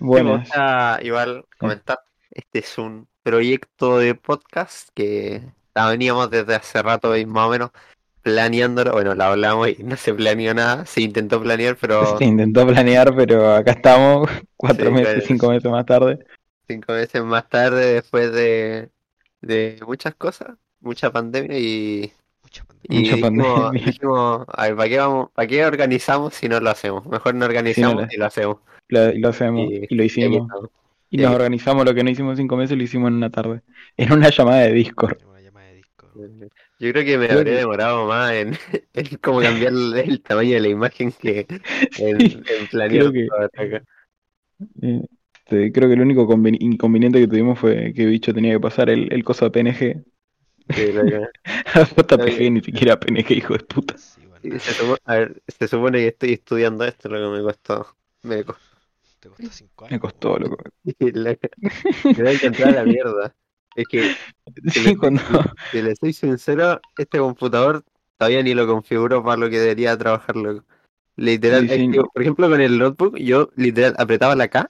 Bueno, me gusta igual comentar, este es un proyecto de podcast que la veníamos desde hace rato y más o menos planeándolo, bueno, lo hablamos y no se planeó nada, se intentó planear, pero se intentó planear, pero acá estamos, cuatro Sí, meses, claro. cinco meses más tarde. cinco meses más tarde, después de, de muchas cosas, mucha pandemia y, Mucha pandemia. y Mucha dijimos, pandemia. dijimos, a ver, ¿para qué vamos, para qué organizamos si no lo hacemos? Mejor no organizamos lo- y lo hacemos. Lo, lo hacemos Y- y lo hicimos. Y nos aquí- organizamos lo que no hicimos en cinco meses, lo hicimos en una tarde. En una llamada de Discord. Tengo Una llamada de disco. Yo creo que me habría demorado más en, en cómo cambiar el, el tamaño de la imagen que en, Sí, en planear creo que-. Eh, este, creo que el único conven- inconveniente que tuvimos fue que Bicho tenía que pasar el, el coso a PNG. Sí, A JPG, ni siquiera PNG, hijo de puta. Sí, bueno, y se, supo- a ver, se supone que estoy estudiando esto, lo que me costó. Me costó. Te costó 5 años. Me costó, loco. La- Me da que entrar a la mierda. Es que, Sí, cuando... si le soy sincero, este computador todavía ni lo configuro para lo que debería trabajarlo. Literal, es Diseño. que, por ejemplo, con el notebook, yo literal apretaba la K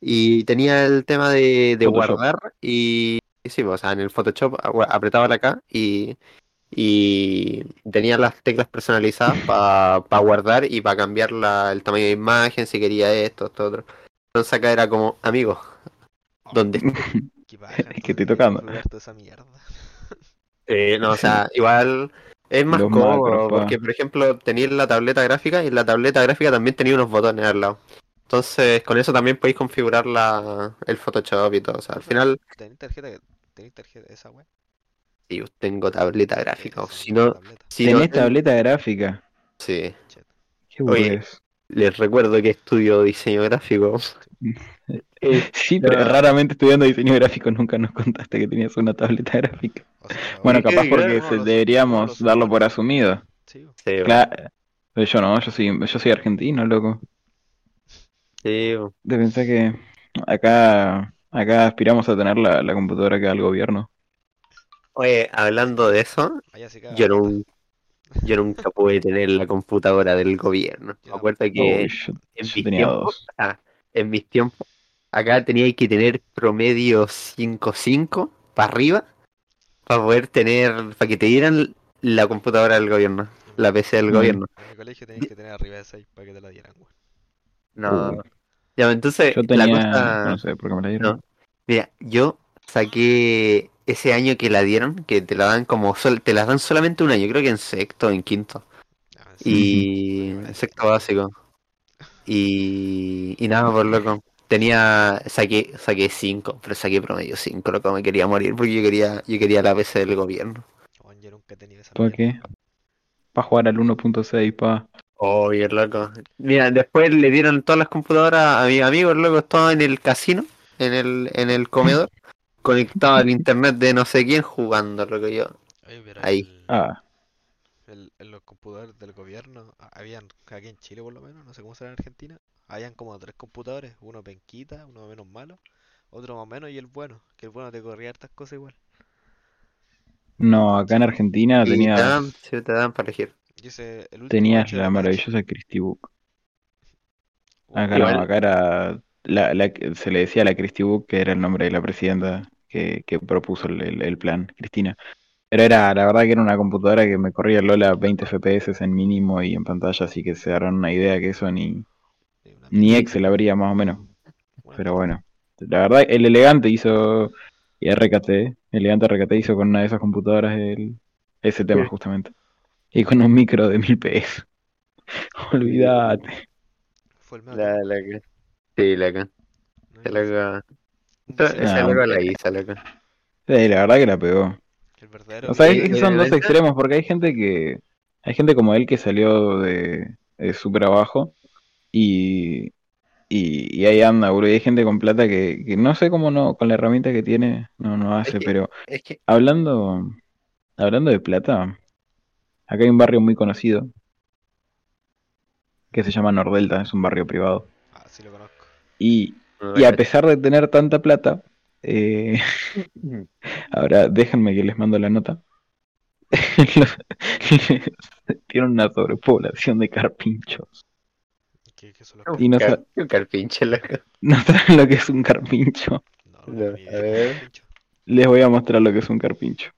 y tenía el tema de, de guardar y sí, o sea, en el Photoshop apretaba la K y, y tenía las teclas personalizadas para guardar y para cambiar la- el tamaño de imagen, si quería esto, esto, otro. Entonces acá era como, amigo, ¿dónde Qué paja, Es que estoy tocando. esa mierda. Eh, no, o sea, igual es más Los cómodo macros, pa. porque, por ejemplo, tenía la tableta gráfica y en la tableta gráfica también tenía unos botones al lado. Entonces, con eso también podéis configurar la, el Photoshop y todo. O sea, al final, ¿Tenés tarjeta? ¿Tenés tarjeta esa wea? Sí, yo tengo tableta gráfica. Si no, tableta. si Tenés ten- tableta gráfica. sí. Qué Oye. Les recuerdo que estudio diseño gráfico. Eh, Sí, pero no. raramente estudiando diseño gráfico nunca nos contaste que tenías una tableta gráfica. O sea, Bueno, capaz porque se- deberíamos darlo por asumido. Sí, sí, Claro. Pero yo no, yo soy, yo soy argentino, loco. sí, De pensar que acá, acá aspiramos a tener la, la computadora que da el gobierno. Oye, hablando de eso, yo, la plata. nun- yo nunca pude tener la computadora del gobierno. Me acuerdo que yo, en yo mis tenía tiempos, dos. ah, en mis tiempos, acá tenía que tener promedio 5.5 para arriba para poder tener, para que te dieran la computadora del gobierno, la PC del Mm. gobierno. En mi colegio tenías que tener arriba de 6 para que te la dieran, weón. No. Uh. Ya, entonces, Yo la tenía, cosa, no sé por qué me la dieron. no. Mira, yo saqué ese año que la dieron, que te la dan como, sol- te las dan solamente un año, creo que en sexto, en quinto. Ah, sí. Y en sexto básico. Y, y nada, por loco. Tenía, saqué, saqué 5, pero saqué promedio 5, loco, me quería morir porque yo quería, yo quería la PC del gobierno. Yo nunca he tenido esa ¿Por qué? Para jugar al 1.6, pa. Oh, bien loco. Mira, después le dieron todas las computadoras a mis amigos, loco, estaban en el casino, en el, en el comedor, conectado al internet de no sé quién jugando, loco, yo. Oye, pero Ahí. el- Ah, el- en los computadores del gobierno, a- habían, aquí en Chile por lo menos, no sé cómo será en Argentina, habían como tres computadores, uno penquita, uno menos malo, otro más o menos y el bueno, que el bueno te corría hartas cosas igual. no, acá en Argentina Y te tenías, dan, sí, te dan para elegir. Ese, el tenías la maravillosa Christie Book. Uh, Acá no, acá era, la, la- se le decía la Christie Book, que era el nombre de la presidenta que, que propuso el, el- el plan, Cristina. Pero era, la verdad que era una computadora que me corría Lola 20 FPS en mínimo y en pantalla, así que se darán una idea que eso ni, ni Excel habría más o menos. Pero bueno, la verdad, el elegante hizo, y RKT, elegante RKT hizo con una de esas computadoras el, ese tema Sí. justamente. Y con un micro de 1000 PS. Olvídate. Fue el La, la. Sí, la loca. Esa loca la hizo, loca. Sí, la verdad que la pegó. El verdadero O sea, que son dos extremos, porque hay gente que, hay gente como él que salió de, de súper abajo y, y, y ahí anda, boludo. Y hay gente con plata que, que no sé cómo no, con la herramienta que tiene, no, no hace, que- pero Es que. hablando, hablando de plata, acá hay un barrio muy conocido que se llama Nordelta, es un barrio privado. Ah, sí lo conozco. Y, y a pesar de tener tanta plata, eh, Ahora, déjenme que les mando la nota. Tiene una sobrepoblación de carpinchos. ¿Qué, qué son los Y no, Car- un carpincho, loco. no saben lo que es un carpincho. No, No, no, ni a idea, ver. pincho. Les voy a mostrar lo que es un carpincho.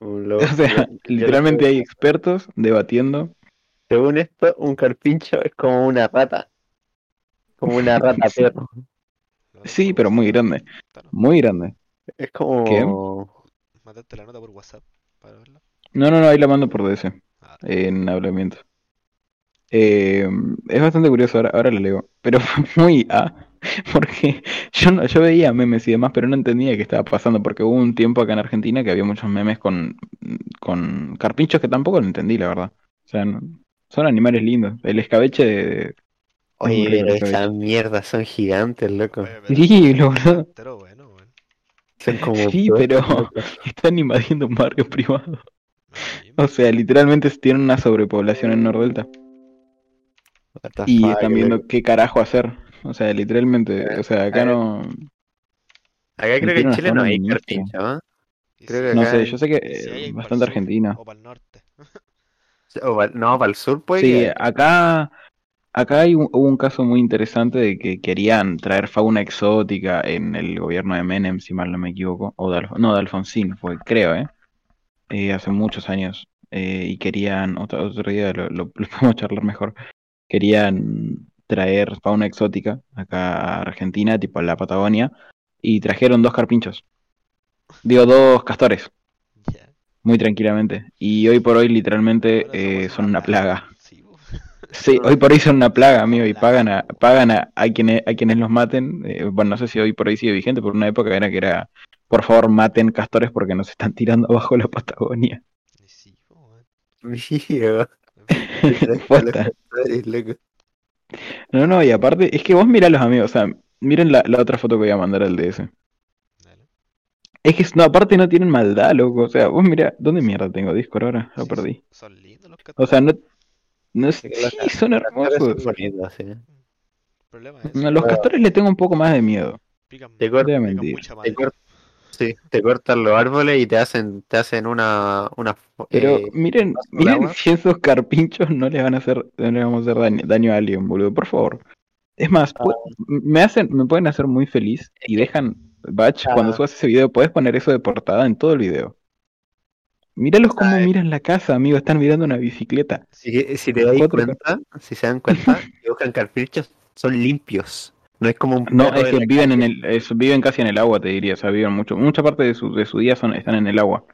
Un O sea, literalmente hay expertos debatiendo. Según esto, un carpincho es como una rata. Como una rata perro. Sí, pero muy grande. Muy grande. Es como. Mandaste la nota por WhatsApp para verla. No, no, no, ahí la mando por DS. Ah, en hablamiento. Eh, es bastante curioso, ahora, ahora lo leo. Pero fue muy A, porque yo, no, yo veía memes y demás, pero no entendía qué estaba pasando, porque hubo un tiempo acá en Argentina que había muchos memes con, con carpinchos que tampoco lo entendí, la verdad. O sea, no- son animales lindos. El escabeche de... Oye, pero esas mierdas son gigantes, loco. oye, pero Sí. Pero bueno, weón. Son como. Sí, pero están invadiendo un barrio privado. O sea, literalmente tienen una sobrepoblación en Nordelta. Y fuck, están viendo qué carajo hacer. O sea, literalmente, o sea, acá no... Acá creo que en Chile no hay carpincho, ¿ah? Y creo que No sé, hay- yo sé que eh, bastante argentina. O para el norte. O pa- no, para el sur puede Sí, que. acá, acá hay un, hubo un caso muy interesante de que querían traer fauna exótica en el gobierno de Menem, si mal no me equivoco, o de, Alf- no, de Alfonsín, fue, creo, ¿eh? Eh, hace muchos años. Eh, y querían, otro, otro día lo, lo- lo podemos charlar mejor, querían traer fauna exótica acá a Argentina, tipo a la Patagonia, y trajeron dos carpinchos. Digo, dos castores, muy tranquilamente. Y hoy por hoy, literalmente, eh, son una plaga. Sí, hoy por hoy son una plaga, amigo, y pagan a, pagan a, a quienes, a quienes los maten. Eh, bueno, no sé si hoy por hoy sigue vigente, por una época era que era, por favor, maten castores porque nos están tirando abajo la Patagonia. Sí. No, no, y aparte, es que vos mirá los amigos, o sea, miren la, la otra foto que voy a mandar al DS. Dale. Es que, no, aparte no tienen maldad, loco, o sea, vos mirá, ¿dónde mierda tengo Discord ahora? Lo Sí, perdí. Son lindos los O castores. sea, no, no Sí, los sí, son hermosos. Son bonitos, sí. El problema es A los castores le tengo un poco más de miedo. pican, Te cor- Voy a pican mentir. mucha Te, sí, cortan los árboles y te hacen, te hacen una, una Pero eh, miren, miren si esos carpinchos no les van a hacer, no les vamos a hacer daño, daño a alguien, boludo, por favor. Es más, pu- me hacen, me pueden hacer muy feliz y dejan, Batch, cuando Ah. subas ese video, puedes poner eso de portada en todo el video. Míralos cómo Ay. miran la casa, amigo, están mirando una bicicleta. Si, si te dais Cuatro cuenta, si se dan cuenta, que buscan carpinchos son limpios. No es como un No, es que viven en el, es- viven casi en el agua, te diría, o sea, viven mucho, mucha parte de su, de su día son, están en el agua.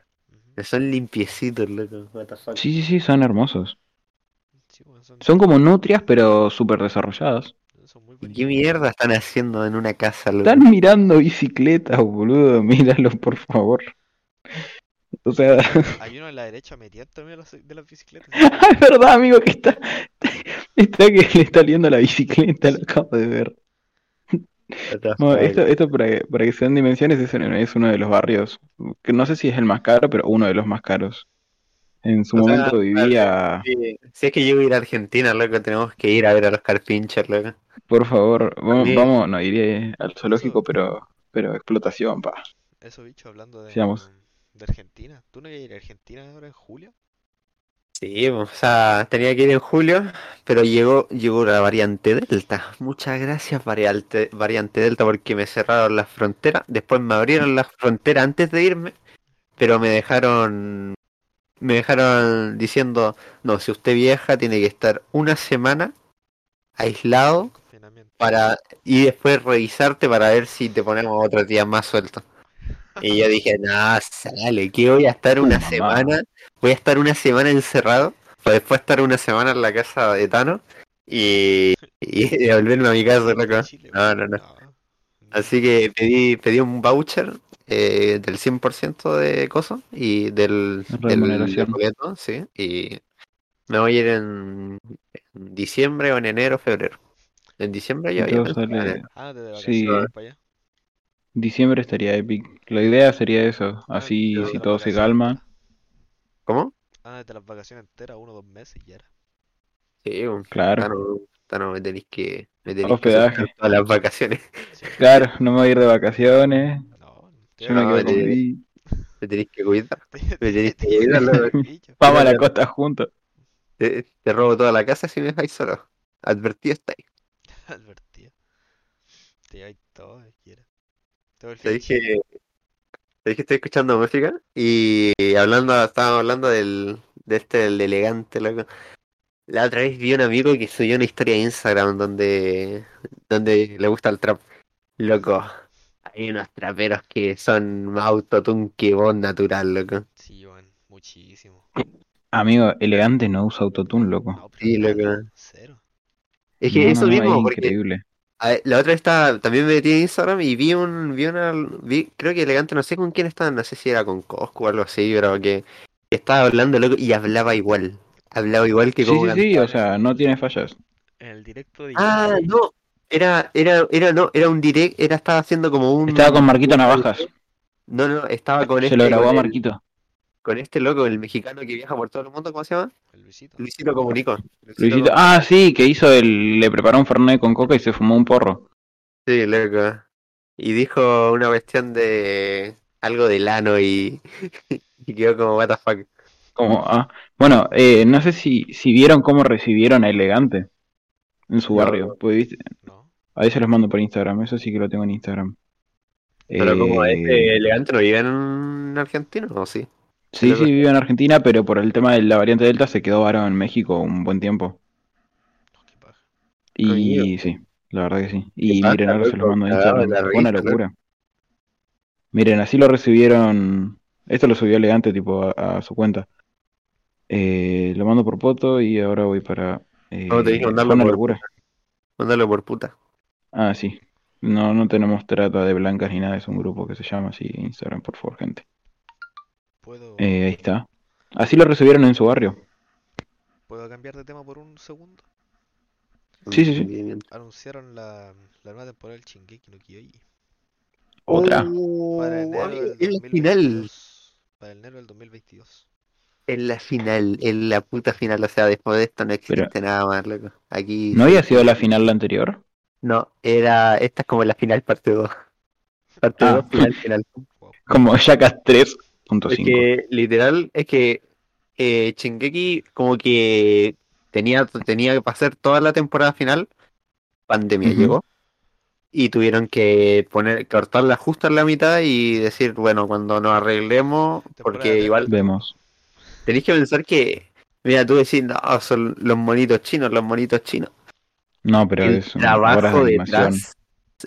Son limpiecitos, loco. What the fuck. Sí, sí, sí, son hermosos. Sí, son, Son como nutrias, pero súper desarrolladas. son muy ¿Y ¿Qué mierda están haciendo en una casa, loco? Están mirando bicicletas, boludo, míralo, por favor. O sea, Hay uno a la derecha metido también de las, bicicletas. es verdad, amigo, que está, está que le está liendo la bicicleta, lo acabo de ver. Bueno, esto, esto para que, para que se den dimensiones, es, en- es uno de los barrios, que no sé si es el más caro, pero uno de los más caros. En su O sea, momento vivía, Sí, Si es que yo voy a ir a Argentina, loco, tenemos que ir a ver a los carpinchos, loco. por favor, vamos, Sí. vamos, no iría al zoológico, Eso. pero, pero explotación, pa. Eso, bicho, hablando de, Sigamos. De Argentina. ¿Tú no ibas a ir a Argentina ahora en julio? Sí, o sea, tenía que ir en julio, pero llegó, llegó la variante Delta. Muchas gracias, variante, variante Delta, porque me cerraron las fronteras. Después me abrieron las fronteras antes de irme, pero me dejaron, me dejaron diciendo, no, si usted viaja tiene que estar una semana aislado para y después revisarte para ver si te ponemos otros días más suelto. Y yo dije, no, sale, que voy a estar una mamá. semana, voy a estar una semana encerrado, para después estar una semana en la casa de Tano y, y devolverme a mi casa, loco. No, no, no. Así que pedí, pedí un voucher eh, del 100% de cosas y del, del, boleto, sí, y me voy a ir en, en diciembre o en enero, febrero. En diciembre ya Y todo ya sale- pensaba, Ah, de Sí. vacaciones para allá. Diciembre estaría épico. La idea sería eso, Ah, así si todo se calma. ¿Cómo? Ah, desde las vacaciones enteras, uno o dos meses y ya era. Sí, Claro, Tano, Tano, me tenéis que, me tenéis Hospedaje. todas las vacaciones. Sí. claro, no me voy a ir de vacaciones. No, Yo me No, quedo de- con Me tenéis que cuidar. Me tenéis que cuidar. Vamos a la costa juntos. Te, te robo toda la casa si me dejáis solo. Advertido estáis. Advertía. Te lleváis todo, quiera. Te dije, te dije que estoy escuchando música y hablando, estábamos hablando del, de este, del elegante, loco. La otra vez vi un amigo que subió una historia de Instagram donde, donde le gusta el trap. Loco, hay unos traperos que son más autotune que voz natural, loco. Sí, weón, muchísimo. Amigo, elegante no usa autotune, loco. No, Sí, loco. Cero. Es que No, eso no, no, mismo, es porque increíble. A la otra estaba, también me metí en Instagram y vi un, vi una, vi, creo que elegante, no sé con quién estaba, no sé si era con Cosco o algo así, pero que, que estaba hablando loco y hablaba igual. Hablaba igual que Sí, como sí, sí, cantaba. o sea, no tiene fallas. En el directo de Ah, no, era, era, era, no, era un direct, era, estaba haciendo como un... Estaba con Marquito un- Navajas. No, no, estaba con Se este, lo grabó a Marquito. Con este loco, el mexicano que viaja por todo el mundo, ¿cómo se llama? el Luisito. Luisito Comunicó. Luisito- Ah, sí, que hizo el. Le preparó un fernet con coca y se fumó un porro. Sí, loco. Y dijo una cuestión de algo del ano y, y quedó como what the fuck. Como, ah. Bueno, eh, no sé si, si vieron cómo recibieron a Elegante en su No. barrio. Pues, ¿viste? No. A veces los mando por Instagram, eso sí que lo tengo en Instagram. Pero como Eh, este elegante no vive en Argentina, ¿o sí? Sí, sí, vive en Argentina, pero por el tema de la variante Delta se quedó varado en México un buen tiempo. No, qué paja. Y sí, la verdad que sí. Y miren, ahora se los mando en Instagram. la una locura. Miren, así lo recibieron. Esto lo subió elegante, tipo, a, a su cuenta. Eh, lo mando por foto y ahora voy para. eh, No, te dije fue mandarlo una por- locura. Mándalo por puta. Ah, sí. No, no tenemos trata de blancas ni nada, es un grupo que se llama así, Instagram, por favor, gente. ¿Puedo, Eh, ahí está. Así lo recibieron en su barrio. ¿Puedo cambiar de tema por un segundo? Sí, sí, sí. Anunciaron la, la nueva temporada del Shingeki no Kyojin. Otra. Para Oh, enero ay, del en la final. 2022. Para enero del 2022. En la final, en la puta final. O sea, después de esto no existe Pero- nada más, loco. Aquí. ¿No había sido la final la anterior? No, era. Esta es como la final parte 2. Parte Ah. 2, final, final. Wow. Como Jackass 3.5. Es que literal, es que eh, Shingeki como que tenía, tenía que pasar toda la temporada final, pandemia llegó, y tuvieron que poner, cortarla justo en la mitad y decir, bueno, cuando nos arreglemos, porque igual Vemos. tenéis que pensar que, mira, tú decís, no, son los monitos chinos, los monitos chinos. No, pero el es trabajo de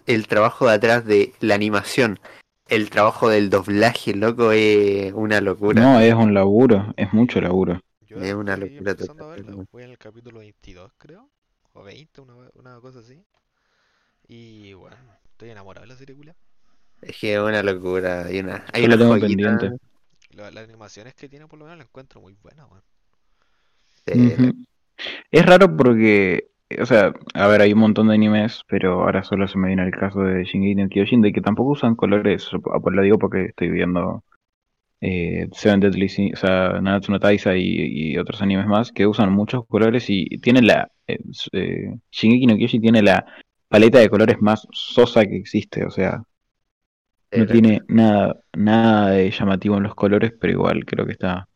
el trabajo de atrás de la animación, el trabajo del doblaje, loco, es una locura. No, es un laburo, es mucho laburo. Yo Es una locura total. Voy en el capítulo 22, creo. O 20, una, una cosa así. Y bueno, estoy enamorado de la serie culia. Es que es una locura. Hay una, hay Yo la una tengo joyita pendiente. La- Las animaciones que tiene por lo menos la encuentro muy buena, weón. de- Ujú. Es raro porque, o sea, a ver, hay un montón de animes, pero ahora solo se me viene el caso de Shingeki no Kyojin, de que tampoco usan colores. o- Lo digo porque estoy viendo eh, Seven Deadly Sins, o sea, Nanatsu no Taizai y, y otros animes más que usan muchos colores y tienen la... Eh, eh, Shingeki no Kyojin tiene la paleta de colores más sosa que existe, o sea, no tiene nada, nada de llamativo en los colores, pero igual creo que está...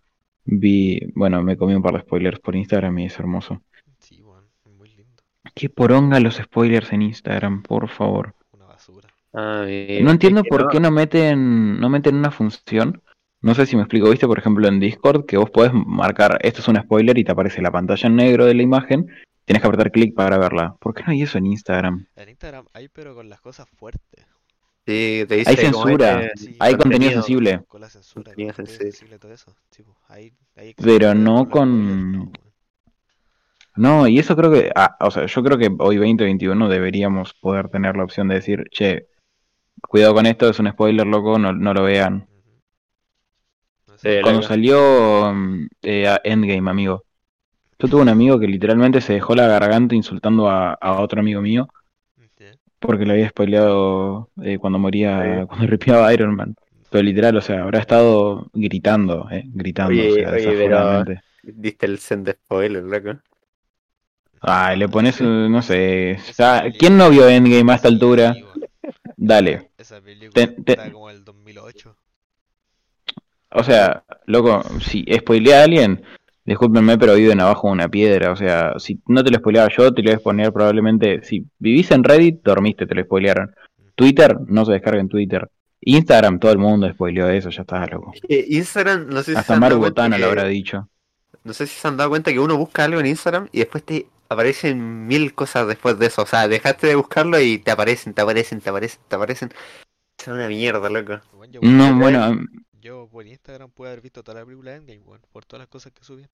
Vi, bueno, me comí un par de spoilers por Instagram y es hermoso. Sí, weón, es muy lindo. Qué poronga los spoilers en Instagram, por favor. Una basura. Ah, bien. No entiendo por no- qué no meten, no meten una función. No sé si me explico, viste, por ejemplo, en Discord, que vos podés marcar esto es un spoiler y te aparece la pantalla en negro de la imagen. Tienes que apretar clic para verla. ¿Por qué no hay eso en Instagram? En Instagram hay, pero con las cosas fuertes. Sí, te dice Hay censura, este- Sí. Hay contenido contenido. sensible. Con la censura, con Contenido sensible. todo eso. Sí, pues, ahí, ahí Pero no con- no, y eso creo que, ah, o sea, yo creo que hoy 2021 deberíamos poder tener la opción de decir, che, cuidado con esto, es un spoiler, loco, no, no lo vean. Sí, Cuando salió mm, eh, a Endgame, amigo. Yo tuve un amigo que literalmente se dejó la garganta insultando a, a otro amigo mío porque le había spoileado eh, cuando moría, Sí. cuando ripiaba Iron Man. Pero literal, o sea, habrá estado gritando, eh, gritando, Oye, o sea, oye. Diste el send de spoiler, loco. Ay, le pones, eh, no sé, o sea, ¿quién no vio Endgame a esta altura? Dale. Esa película Te- te- está como el 2008. O sea, loco, si spoilea a alguien, discúlpenme, pero viven abajo de una piedra. O sea, si no te lo spoileaba yo, te lo iba a spoilear probablemente. Si vivís en Reddit, dormiste, te lo spoilearon. Twitter, no se descarga en Twitter. Instagram, todo el mundo spoileó eso, ya está loco. Eh, Instagram, no sé si se Hasta han Maru dado cuenta Botana que- lo habrá dicho. No sé si se han dado cuenta que uno busca algo en Instagram y después te aparecen mil cosas después de eso. O sea, dejaste de buscarlo y te aparecen, te aparecen, te aparecen, te aparecen. Es una mierda, loco. Yo, No, bueno, yo por Instagram pude haber visto toda la película de Endgame, weón, por todas las cosas que subían.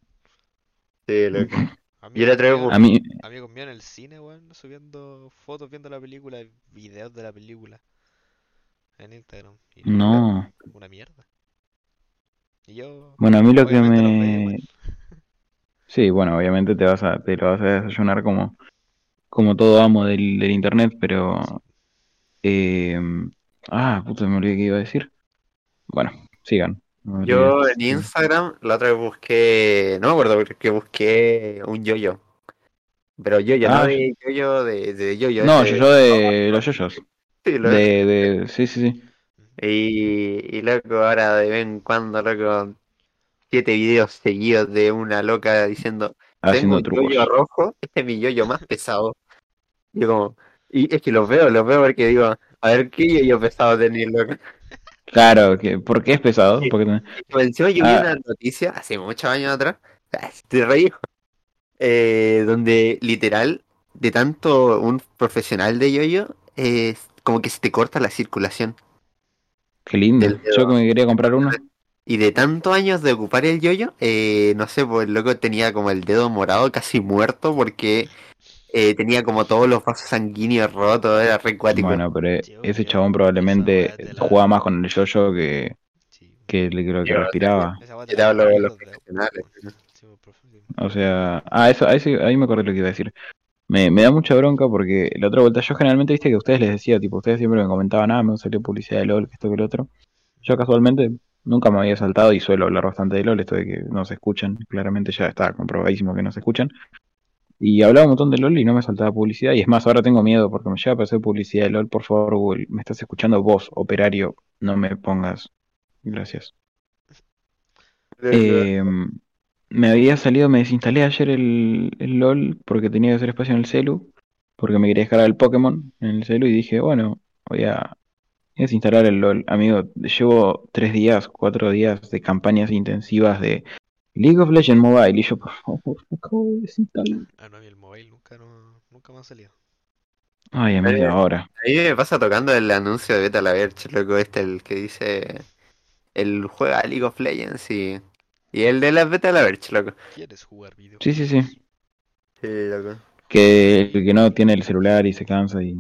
Sí, loco. Amigos Yo la vez míos- a mí, Amigos míos en el cine, weón, subiendo fotos viendo la película, videos de la película en Instagram. Y no. Una mierda. Y yo. Bueno, a mí lo que me... Sí, bueno, obviamente te vas a, te lo vas a desayunar como, como todo amo del, del internet, pero... eh, ah, puta, me olvidé qué iba a decir. Bueno, sigan. No Yo en Instagram la otra vez busqué, no me acuerdo porque busqué un yoyo. Pero yoyo, Ah. no de yoyo de, de yoyo. No, ese- yo, yo de los yoyos. Sí, lo- De, de, sí, sí, sí. Y, y loco, ahora de vez en cuando, loco, siete videos seguidos de una loca diciendo, tengo Haciendo un trucos. yoyo rojo, este es mi yoyo más pesado. Y yo como, y es que los veo, los veo porque digo, a ver qué yoyo pesado tenés, loco. Claro, que, ¿por qué es pesado? Sí. Porque, por encima yo vi Ah. una noticia hace muchos años atrás, te reí, eh, donde literal, de tanto un profesional de yoyo, es como que se te corta la circulación. qué lindo. Yo que me quería comprar uno. Y de tantos años de ocupar el yoyo, eh, no sé, pues el loco tenía como el dedo morado casi muerto porque eh, tenía como todos los vasos sanguíneos rotos, era re cuático. Bueno, pero Yo ese chabón probablemente jugaba más con el yoyo que, que lo que respiraba. Te hablo de los profesionales. O sea, ah, eso, ahí, sí- ahí me acordé lo que iba a decir. Me, me da mucha bronca porque la otra vuelta, yo generalmente viste que a ustedes les decía, tipo, ustedes siempre me comentaban, ah, me salió publicidad de LOL, que esto, que lo otro. Yo casualmente nunca me había saltado y suelo hablar bastante de LOL, esto de que no se escuchan, claramente ya está comprobadísimo que no se escuchan. Y hablaba un montón de LOL y no me saltaba publicidad, y es más, ahora tengo miedo porque me llega a aparecer publicidad de LOL, por favor, Google, me estás escuchando vos, operario, no me pongas. Gracias. Eh, me había salido, me desinstalé ayer el, el LOL porque tenía que hacer espacio en el celu, porque me quería descargar el Pokémon en el celu y dije, bueno, voy a, voy a desinstalar el LOL. Amigo, llevo tres días, cuatro días de campañas intensivas de League of Legends Mobile y yo, por favor, acabo de desinstalar. Ah, no, a mí el mobile nunca, no, nunca me ha salido. Ay, amigo, Eh, ahora. A mí me pasa tocando el anuncio de Beta la Verge, loco, este, el que dice, el juega League of Legends y, y el de la Beta la Verge, loco. ¿Quieres jugar video? Sí, sí, sí. Sí, loco. Que el que no tiene el celular y se cansa y...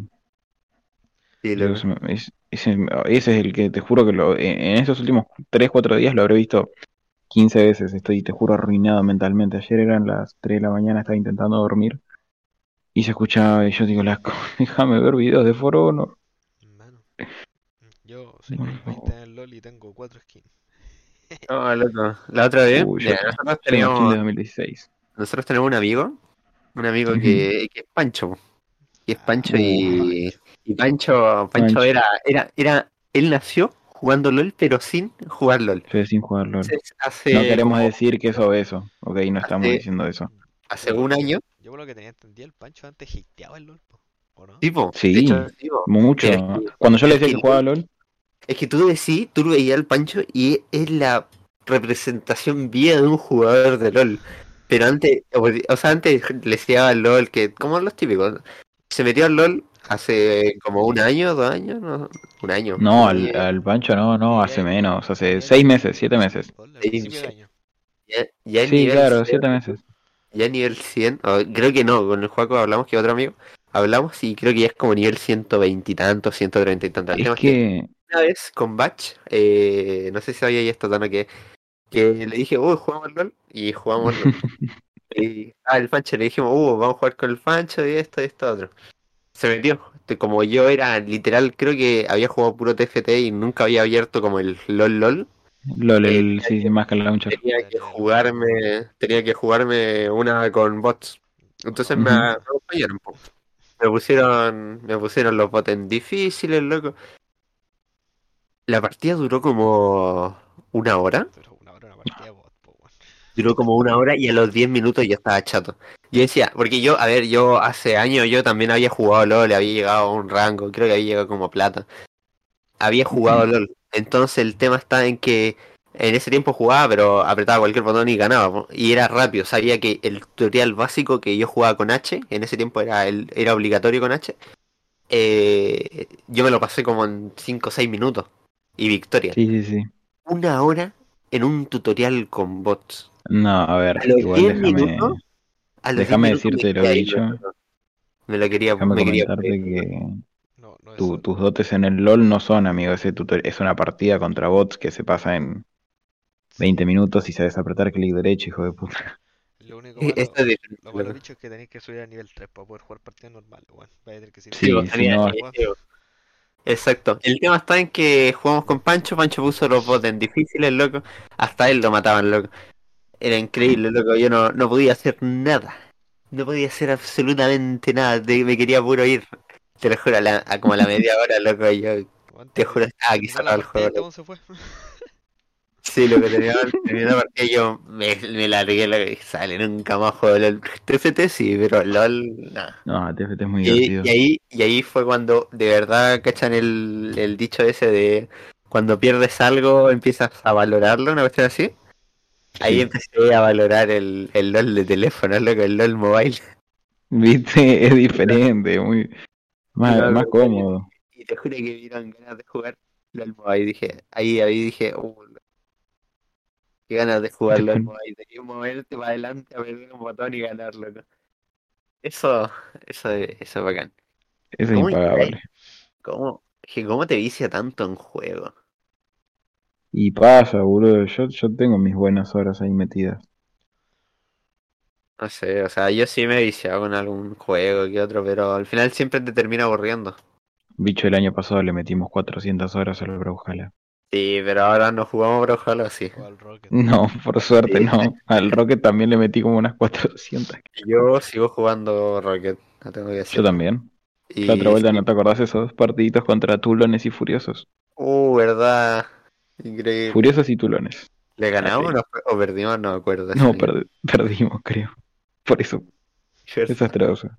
Sí, se me- es- ese, ese es el que te juro que lo, en, en estos últimos 3, 4 días lo habré visto 15 veces. Estoy, te juro, arruinado mentalmente. Ayer eran las 3 de la mañana, estaba intentando dormir y se escuchaba y yo digo, la, déjame ver videos de For Honor. Mano. Yo soy nivel 20 en el LOL y tengo 4 skins. No, loco. La otra vez, Uy, mira, nosotros de 2016. nosotros tenemos un amigo, un amigo que, que es Pancho, que es Pancho y, y Pancho, Pancho Pancho. era, era, era, él nació jugando LOL pero sin jugar LOL. Fue sin jugar LOL. Entonces, hace, No queremos como- decir que es obeso, ok, no estamos Hace- diciendo eso. hace un año, Yo por lo que tenía entendido, el Pancho antes hateaba el LOL, ¿o no? tipo, Sí. de hecho, tipo, Mucho. Es Cuando yo le decía que que- jugaba LOL, Es que tú decís, tú veías al Pancho y es la representación viva de un jugador de LOL. Pero antes, o o sea, antes le decía al LOL que, como los típicos, se metió al LOL hace como un año, dos años, no, un año. no, al, al Pancho no, no, hace menos, hace diría 6 que- meses, 7 meses. Al Sí. Ya, ya nivel claro, 100, 7 meses. Ya nivel 100, o creo que no, con el Juaco hablamos que otro amigo, hablamos y creo que ya es como nivel 120 y tantos, 130 y tantos. El Es que, una vez con Batch, eh, no sé si sabía esto, Tano, que, que le dije, uy, jugamos al LOL, y jugamos LOL. y ah, el Pancho le dijimos, uh, vamos a jugar con el Pancho y esto y esto otro. Se metió. Este, Como yo era literal, creo que había jugado puro TFT y nunca había abierto como el LOL LOL. LOL, Eh, el, sí, más que el launcher. Tenía que jugarme, tenía que jugarme una con bots. Entonces me, Ujú. me acompañaron. Me pusieron, me pusieron los bots en difíciles, loco. La partida duró como una hora. Pero una hora una partida de bot, po, weón. duró como una hora y a los 10 minutos yo estaba chato. Yo decía, porque yo, a ver, yo hace años yo también había jugado LOL, había llegado a un rango, creo que había llegado como plata. Había jugado LOL. Entonces el tema está en que en ese tiempo jugaba, pero apretaba cualquier botón y ganaba. Y era rápido. Sabía que el tutorial básico que yo jugaba con H, en ese tiempo era, el, era obligatorio con H, eh, yo me lo pasé como en 5 o 6 minutos. Y victoria. Sí, sí, sí. Una hora en un tutorial con bots. No, a ver, A los igual 10 déjame, minutos, A los déjame 10 minutos decirte lo dicho. Me lo quería, déjame me quería comentarte que No, no es tu- un- tus dotes en el LOL no son, amigo. Ese tutor es una partida contra bots que se pasa en 20 minutos y sabes apretar clic derecho, hijo de puta. Lo único malo, Esto es diferente, lo malo bicho es que tenéis que subir a nivel 3 para poder jugar partidas normales, weón. Vaya a tener que seguir Sí, si no- Exacto. El tema está en que jugamos con Pancho, Pancho puso los bots en difíciles, loco. Hasta él lo mataban, loco. Era increíble, loco. Yo no, no podía hacer nada. No podía hacer absolutamente nada. De- me quería puro ir. Te lo juro, a, la- a como a la media hora, loco. Yo te juro, estaba aquí terminó cerrado el juego. se fue. Sí, lo que tenía, la partida yo me, me largué, loco, y sale, nunca más juego LOL. TFT sí, pero LOL, nada. No, TFT es muy Y, divertido. y ahí, y ahí fue cuando de verdad cachan el, el dicho ese de cuando pierdes algo empiezas a valorarlo, una cuestión así. Ahí empecé a valorar el, el LOL de teléfono, loco, el LOL mobile. Viste, es diferente, muy más, más cómodo. Y te juro que dieron ganas de jugar LOL mobile. Dije, ahí, ahí dije, uh, qué ganas de jugar LOL mobile. De que moverte para adelante, apretar un botón y ganar, loco. Eso, eso, eso es bacán. Eso es ¿Cómo impagable. ¿Cómo, que cómo te vicia tanto en juego? Y pasa, boludo. Yo, yo tengo mis buenas horas ahí metidas. No sé, o sea, yo sí me he viciado con algún juego que otro, pero al final siempre te termina aburriendo. Bicho, el año pasado le metimos 400 horas al Brawlhalla. Sí, pero ahora no jugamos Brawlhalla al Rocket. No, por suerte Sí. no. Al Rocket también le metí como unas 400. Yo sigo jugando Rocket, no tengo que decir. Yo también. Y La otra vuelta, sí. ¿no te acordás esos dos partiditos contra tulones y furiosos? Uh, verdad. Increíble. Furiosos y tulones. ¿Le ganamos o perdimos? No me acuerdo. No, perdi- perdimos, creo. Por eso, desastroso.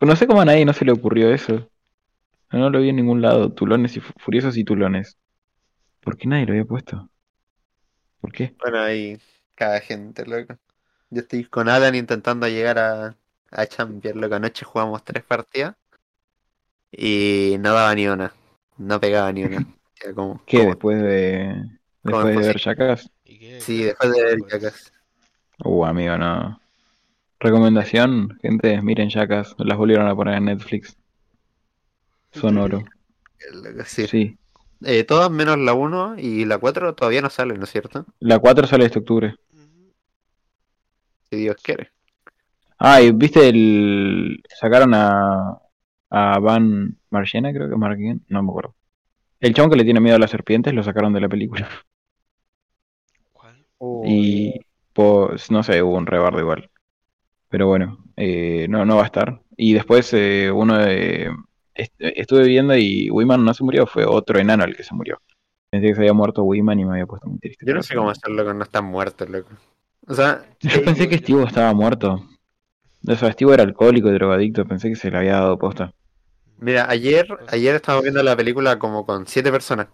No sé cómo a nadie no se le ocurrió eso. No lo vi en ningún lado. Tulones y fu- furiosos y tulones. ¿Por qué nadie lo había puesto? ¿Por qué? Bueno, ahí cada gente, loco. Yo estoy con Alan intentando llegar a, a Champions, loco. Anoche jugamos tres partidas y no daba ni una. No pegaba ni una. O sea, como, ¿Qué? como- Después de. ¿Cómo Después es de ver? Jackass. Sí, después de ver Jackass. Uh, amigo, no. Recomendación, gente, miren Jackass. Las volvieron a poner en Netflix. Son oro. Sí. Sí. Eh, todas menos la 1 y la 4 todavía no salen, ¿no es cierto? La 4 sale este octubre. Si Dios quiere. Ah, y viste el. Sacaron a. A Van Marchena, creo que Marquien, no me acuerdo. El chabón que le tiene miedo a las serpientes lo sacaron de la película. ¿Cuál? Y. Pues, no sé, hubo un rebardo igual. Pero bueno, eh, no, no va a estar. Y después eh, uno de. est- estuve viendo y Wiman no se murió, fue otro enano el que se murió. Pensé que se había muerto Wiman y me había puesto muy triste. Yo no sé cómo hacerlo cuando están muertos, loco. O sea, Yo eh, pensé que Steve estaba muerto. O sea, Steve era alcohólico y drogadicto, pensé que se le había dado posta. Mira, ayer, ayer estábamos viendo la película como con siete personas.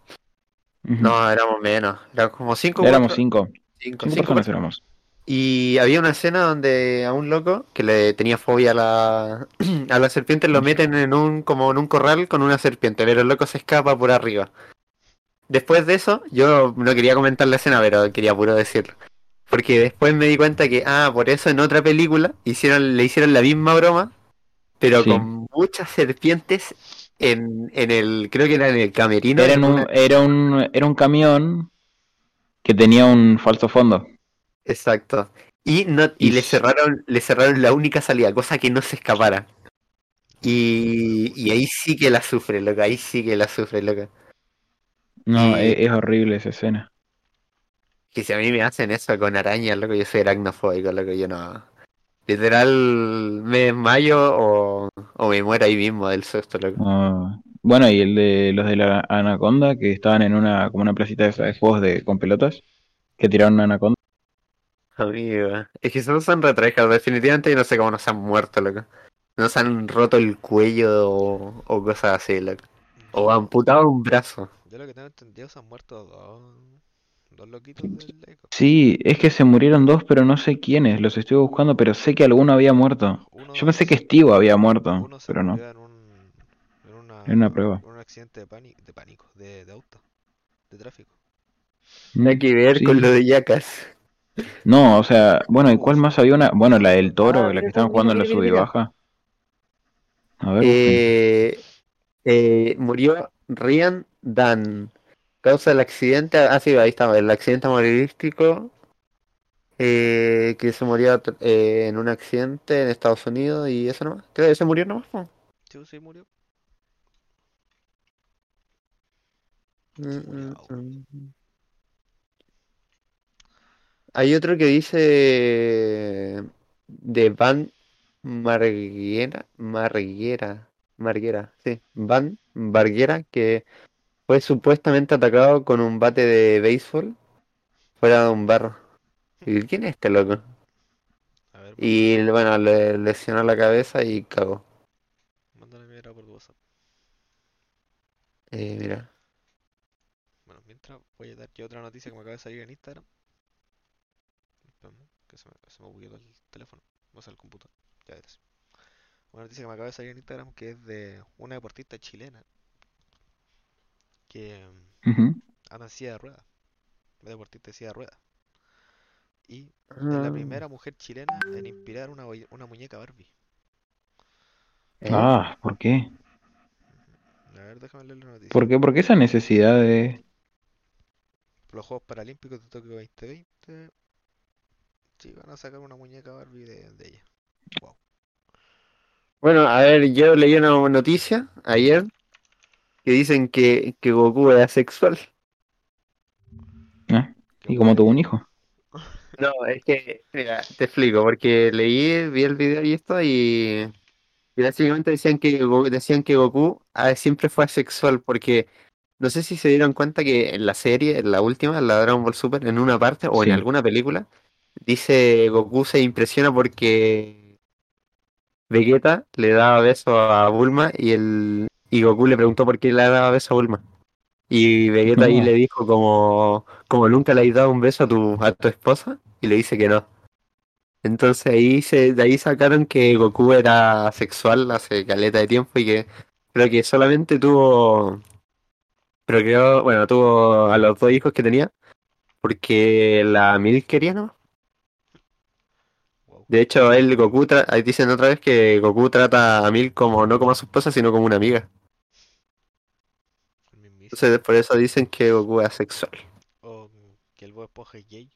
No, éramos menos. Éramos como cinco. Éramos cuatro- cinco. cinco, Cinco cinco personas éramos. Y había una escena donde a un loco que le tenía fobia a la, a las serpientes lo meten en un como en un corral con una serpiente, pero el loco se escapa por arriba. Después de eso, yo no quería comentar la escena, pero quería puro decirlo. Porque después me di cuenta que, ah, por eso en otra película hicieron, le hicieron la misma broma, pero Sí. con muchas serpientes en, en el, creo que era en el camerino. Era, en un, era, un, era un camión que tenía un falso fondo. Exacto. Y no, y Y le cerraron, le cerraron la única salida, cosa que no se escapara. Y, y ahí sí que la sufre, loca, ahí sí que la sufre, loca. No, Y- es, es horrible esa escena. Que si a mí me hacen eso con arañas, loco, yo soy aracnofóbico, loco, yo no. Literal me desmayo o, o me muero ahí mismo del susto, loco. Ah, bueno, y el de los de la anaconda que estaban en una como una placita de, de juegos de con pelotas que tiraron una anaconda. Amigo, es que esos son retrejas, definitivamente yo no sé cómo no se han muerto, loco. No se han roto el cuello o, o cosas así, loco. O amputado un brazo. Yo lo que tengo entendido se han muerto dos, dos loquitos del ECO. Sí, es que se murieron dos, pero no sé quiénes. Los estoy buscando, pero sé que alguno había muerto. Uno Yo pensé que Steve había muerto, Uno se pero no. en un, en una, En una prueba. en un accidente de, pani- de pánico, de, de auto, de tráfico. Nada que ver Sí. con lo de Yacas. No, o sea, bueno, ¿y cuál más había una? Bueno, la del toro, Ah, la que estaban jugando en la sub y baja. A ver. Eh, eh, murió Ryan Dan. Causa del accidente. Ah, sí, ahí estaba. El accidente automovilístico. eh, que se murió eh, en un accidente en Estados Unidos y eso nomás. Creo que se murió nomás. po. Sí, sí, murió. Mm, mm, mm. Hay otro que dice de Van Marguera, Marguera, Marguera, sí, Van Marguera, que fue supuestamente atacado con un bate de béisbol fuera de un barro. ¿Y quién es este loco? A ver, Y bueno, le lesionó la cabeza y cagó. mándale mi por WhatsApp. Eh, mira. Bueno, mientras voy a dar yo otra noticia que me acaba de salir en Instagram. Que se me, se me bugueó el teléfono, o sea, el computador. Ya verás. Una noticia que me acaba de salir en Instagram que es de una deportista chilena que mm, Ujú. anda en silla de ruedas. Deportista de silla de ruedas. Y es la Ah, primera mujer chilena en inspirar una, una muñeca Barbie. ¿eh? Ah, ¿por qué? A ver, déjame leer la noticia. ¿Por qué? ¿Por qué esa necesidad de...? Los Juegos Paralímpicos de Tokio 2020. Sí, van a sacar una muñeca Barbie de, de ella. Wow. Bueno, a ver, yo leí una noticia ayer que dicen que, que Goku era sexual. ¿Ah? ¿Y como tuvo un hijo? No, es que, mira, te explico, porque leí, vi el video y esto y, y básicamente decían que, decían que Goku ah, siempre fue asexual porque no sé si se dieron cuenta que en la serie, en la última, en la Dragon Ball Super, en una parte o Sí. en alguna película, dice Goku se impresiona porque Vegeta le daba besos a Bulma y, el, y Goku le preguntó por qué le daba besos a Bulma. Y Vegeta ahí le dijo como, como nunca le has dado un beso a tu, a tu esposa y le dice que no. Entonces ahí se, de ahí sacaron que Goku era sexual hace caleta de tiempo y que creo que solamente tuvo, pero creo, bueno, tuvo a los dos hijos que tenía porque la Milk quería, ¿no? Wow. De hecho, él, Goku, ahí dicen otra vez que Goku trata a Milk como no como a su esposa, sino como una amiga. El. Entonces por eso dicen que Goku es asexual. O que el Bob Esponja es gay.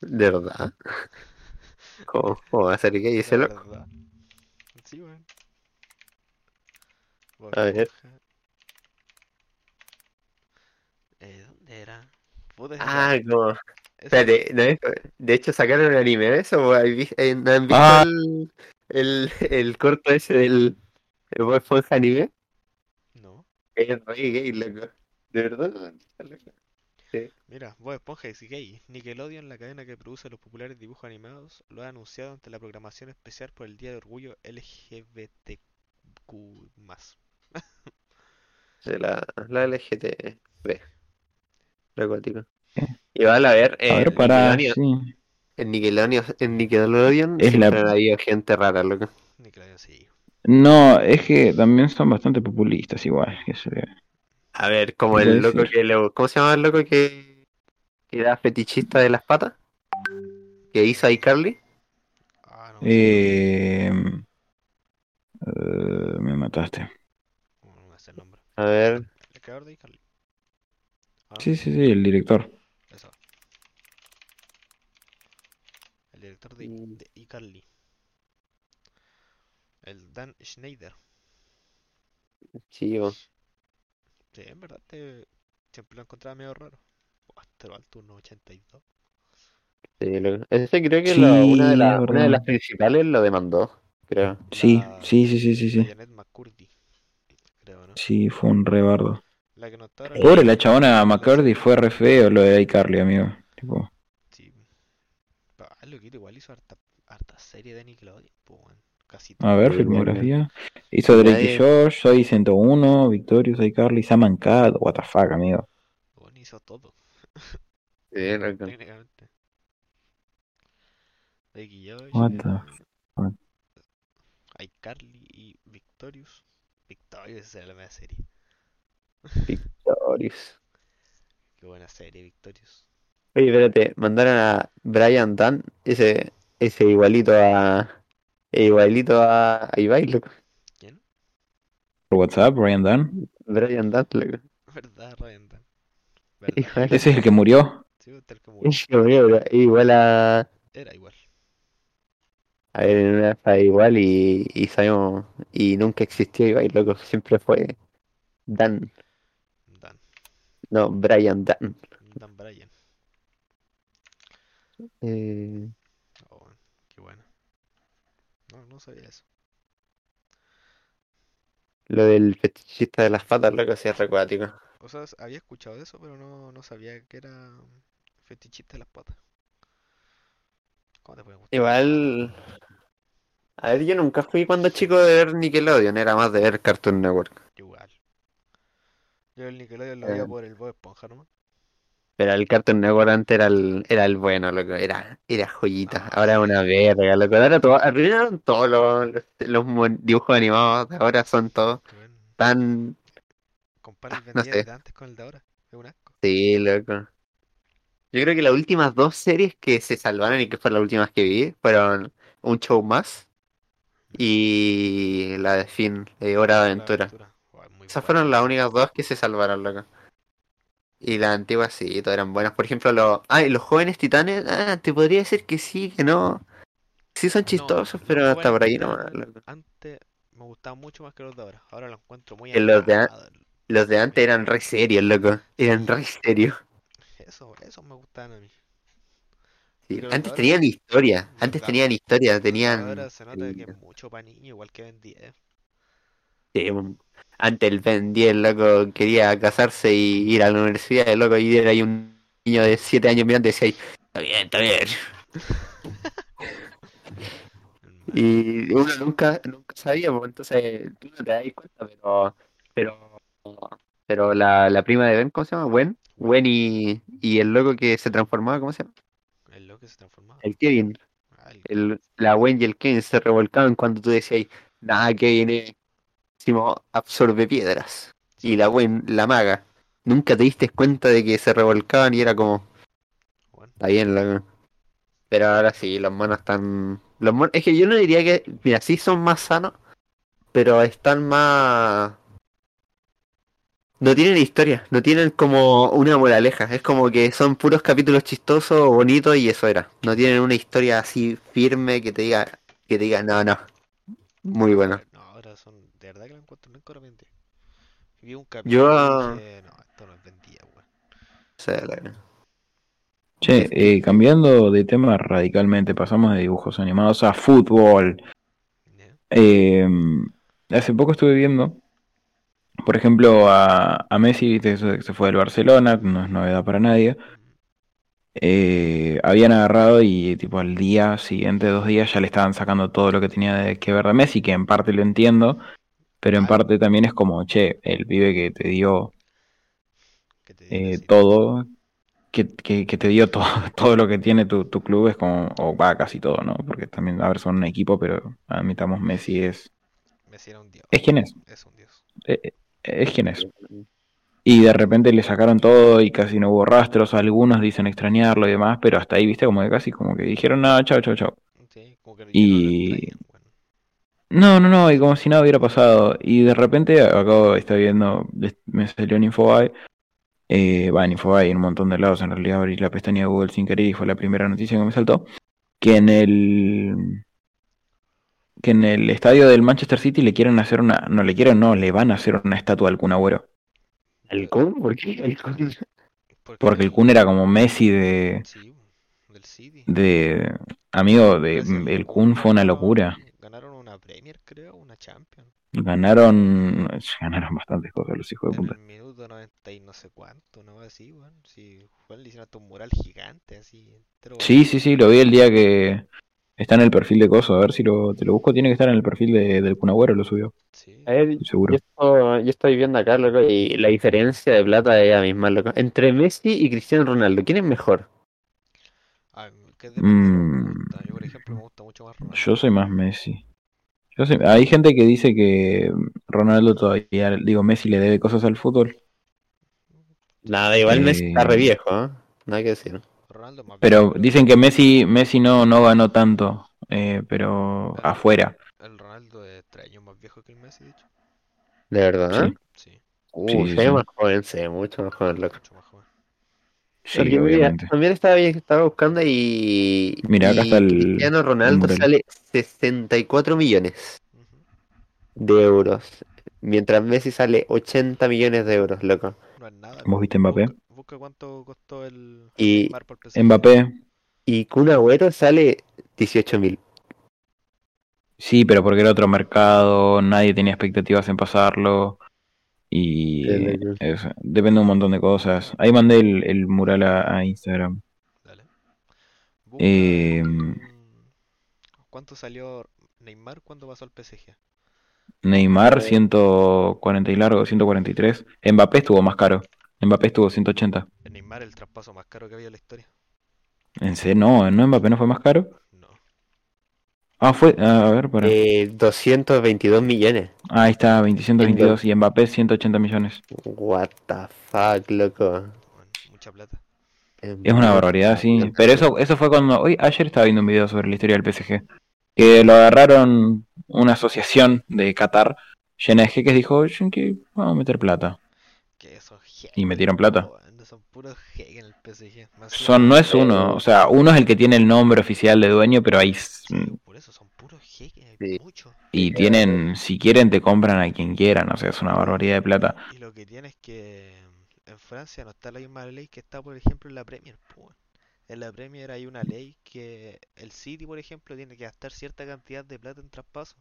¿De verdad? ¿Cómo, cómo va a ser gay ese loco? verdad. Sí, weón. Bob A ver. Eh, ¿dónde era? Puta, Ah, como... Espérate, ¿no es- de hecho sacaron un anime de eso, ¿o ¿Has vis- eh, ¿no han visto Ah. el, el, el corto ese del el Bob Esponja anime? Es re gay, loco. ¿De verdad? Loco. Mira, Bob Esponja es gay. Nickelodeon, la cadena que produce los populares dibujos animados, lo ha anunciado ante la programación especial por el Día de Orgullo LGBTQ+. De la, la LGTB. Lo acuático. Eh. Y vale, a ver, A ver, en para... Nickelodeon, Sí. en Nickelodeon, en Nickelodeon Es la- ha habido gente rara, loco. Nickelodeon sí. No, es que también son bastante populistas igual. que se- A ver, como ¿Qué el loco decir? que le... ¿Cómo se llama el loco que, que era fetichista de las patas? Que hizo iCarly. Ah, no. Eh... eh, me mataste. No, no me sé el nombre. A ver, El creador de iCarly. Ah, Sí, sí, sí, el director. eso. El director de, Mm. de iCarly. El Dan Schneider. sí, bo. Sí, en verdad te... siempre lo encontraba medio raro. Este lo alto, unos 82. Sí, loco. Ese creo que Sí, la- una, de la- es una de verdad. las principales lo demandó, creo. Sí, La- sí, sí, sí, sí, sí. Janet McCurdy. Creo, ¿no? Sí, fue un rebardo. La que no está ahora Eh, Pobre la chabona McCurdy, fue re feo lo de iCarly, amigo. Tipo, Sí. loquito igual hizo harta, harta serie de Nickelodeon, pues. Casi A todo. ver, Sí, filmografía. Hizo Drake y Josh, Soy 101, Victorious, Soy Carly, Sam and Cat, what the fuck, amigo. Weón hizo todo, técnicamente. Drake y Josh, What eh, the fuck. iCarly y Victorious. Victorious era la mejor serie. Victorious. Qué buena serie, Victorious. Oye, espérate, mandaron a Brian Dunn, ese, ese igualito a. Igualito a, a Ibai, loco. ¿Quién? Por WhatsApp, Brian Dunn. Brian Dunn, loco. ¿Verdad, Ryan Dunn? Ese es el que murió. Sí, usted el que murió. Ese murió, bro. Igual a. Era igual. A ver, en una fue igual y, y sabemos. Y nunca existió Ibai, loco. Siempre fue Dan. Dan. No, Brian Dunn. Dan Bryan. Eh, Oh, weón, qué bueno. No, sabía eso. lo del fetichista de las patas, loco, sí es recuático. O sea, había escuchado de eso, pero no, no sabía que era fetichista de las patas. ¿Cómo te puede gustar? Igual. A ver, yo nunca fui cuando chico de ver Nickelodeon, era más de ver Cartoon Network. Igual. Yo el Nickelodeon lo veía Eh. por el Bob Esponja nomás. Pero el Cartoon Network antes era el, era el bueno, loco, era, era joyita. Ahora es una verga, loco. Ahora todo, arruinaron todos los, los, dibujos animados, de ahora son todos tan. compara el Ah, no Ben 10 sé. de antes con el de ahora. Es un asco. Sí, loco. Yo creo que las últimas dos series que se salvaron y que fueron las últimas que vi fueron Un Show Más y la de Fin, de Hora de Aventura. Esas fueron las únicas dos que se salvaron, loco. Y las antiguas sí, todas eran buenas. Por ejemplo, los. Ah, los jóvenes titanes, ah, te podría decir que sí, que no. Sí son No, chistosos, pero hasta por ahí loco. Antes me gustaban mucho más que los de ahora. Ahora los encuentro muy los de. Los de antes eran re serios, loco. Eran re serios. Eso, eso me gustaban a mí. Sí, Antes tenían historia. Antes tenían historia, tenían. Ahora se nota que es mucho para niños, igual que Ben 10. Un- Antes el Ben 10, loco, quería casarse y ir a la universidad, el loco, y era ahí un niño de 7 años mirando y decía, ahí, está bien, está bien. Y uno nunca, nunca sabía, pues, entonces tú no te das cuenta, pero, pero, pero la, la prima de Ben, ¿cómo se llama? Gwen, Gwen y, y el loco que se transformaba, ¿cómo se llama? El loco se transformaba. El Kevin, Ah, el- el, la Gwen y el Kevin se revolcaban cuando tú decías, nada, Kevin es, absorbe piedras, y la Gwen, la maga, nunca te diste cuenta de que se revolcaban y era como, bueno, Está bien, loco. Pero ahora sí, los monos están. Los monos... Es que yo no diría que. Mira, sí son más sanos, pero están más. No tienen historia, no tienen como una moraleja. Es como que son puros capítulos chistosos, bonitos y eso era. No tienen una historia así firme que te diga, que te diga, no, no. Muy bueno. No, ahora son. De verdad que lo encuentro nunca lo vendí. Vi un Yo, capítulo ah, y dije, no, esto no es vendía, weón. O sea, la- Che, eh, cambiando de tema radicalmente, pasamos de dibujos animados a fútbol. Eh, hace poco estuve viendo, por ejemplo, a, a Messi, viste, eso de que se fue del Barcelona, no es novedad para nadie. Eh, habían agarrado y tipo al día siguiente, dos días, ya le estaban sacando todo lo que tenía de que ver de Messi, que en parte lo entiendo, pero en parte también es como, che, el pibe que te dio ¿Qué te digo eh, todo, que, que, que te dio todo, todo lo que tiene tu, tu club, es como, o va casi todo, ¿no? Porque también, a ver, son un equipo, pero admitamos, Messi es, Messi era un dios. es quien es, Es un dios. eh, es quien es. Y de repente le sacaron todo y casi no hubo rastros, algunos dicen extrañarlo y demás, pero hasta ahí, viste, como que casi como que dijeron, no, chao, chao, chao. Sí, como que no lo Y- extrañan, weón. No, no, no, y como si nada hubiera pasado. Y de repente, acabo de estar viendo, me salió en Infobae, eh, va en Infobae, en un montón de lados, en realidad abrí la pestaña de Google sin querer y fue la primera noticia que me saltó, que en el que en el estadio del Manchester City le quieren hacer una, no le quieren, no, le van a hacer una estatua al Kun Agüero, ¿El Kun? ¿Por qué el Kun? porque el Kun era como Messi de, Sí, del City. de amigo de, el Kun fue una locura. Ganaron una Premier, creo, una Champions. Ganaron, ganaron bastantes cosas los hijos de En puta. el minuto Ronaldo 90 y no sé cuánto, no así, weón. Si Juan le hicieron hasta un mural gigante, así, entero Sí, sí, sí, lo vi el día que está en el perfil de Coso. A ver si lo, te lo busco. Tiene que estar en el perfil de, del Kunagüero, lo subió, Sí. A ver, estoy seguro. yo, estoy, yo estoy viendo acá, loco, y la diferencia de plata es la misma, loco. Entre Messi y Cristiano Ronaldo, ¿quién es mejor? Ah, me Mm, gusta. Yo, por ejemplo, me gusta mucho más Ronaldo. Yo soy más Messi. Yo hay gente que dice que Ronaldo todavía, digo, Messi le debe cosas al fútbol. Nada, igual Messi está Eh, re viejo, ¿eh? Nada que decir. Ronaldo es más Pero dicen que Messi, Messi no, no ganó tanto, eh, pero afuera. El Ronaldo es tres años más viejo que el Messi, de hecho. ¿De verdad? Sí. Sí, Uh, Sí, sí, se ve sí. más joven, se ve mucho más joven, loco. mucho más joven. Sí, Porque mira, obviamente. también estaba, bien- estaba buscando y, Mira, acá y está el- Cristiano Ronaldo mural. sale 64 millones de euros, mientras Messi sale 80 millones de euros, loco. No es nada. ¿Vos viste Mbappé? Busca, busca cuánto costó el Y- por el. Mbappé, Y Kun Agüero sale 18 mil. sí, pero porque era otro mercado, nadie tenía expectativas en pasarlo. Y depende de un montón de cosas. Ahí mandé el, el mural a, a Instagram. Dale. Eh, ¿Cuánto salió Neymar cuando pasó al PSG? Neymar, Eh. 140 y largo, 143. Mbappé estuvo más caro. Mbappé estuvo 180. El Neymar el traspaso más caro que había en la historia. ¿En serio? No, ¿no Mbappé no fue más caro? Ah, fue. a ver, para. Eh, 222 millones. Ah, ahí está, 222 y Mbappé 180 millones. What the fuck, loco. Bueno, mucha plata. Es una barbaridad, sí. Pero eso, eso fue cuando. Hoy, ayer estaba viendo un video sobre la historia del PSG. Que lo agarraron una asociación de Qatar llena de jeques. Dijo, "Yo que vamos a meter plata. Que esos jeques. Y metieron plata. Son puros jeques en el PSG. Más Son, no es uno, o sea, uno es el que tiene el nombre oficial de dueño, pero ahí. s- Sí, por eso son puros jeques. Hay Sí. Y tienen, si quieren, te compran a quien quieran. O sea, es una barbaridad de plata. Y lo que tiene es que en Francia no está la misma ley que está, por ejemplo, en la Premier. En la Premier hay una ley que el City, por ejemplo, tiene que gastar cierta cantidad de plata en traspaso.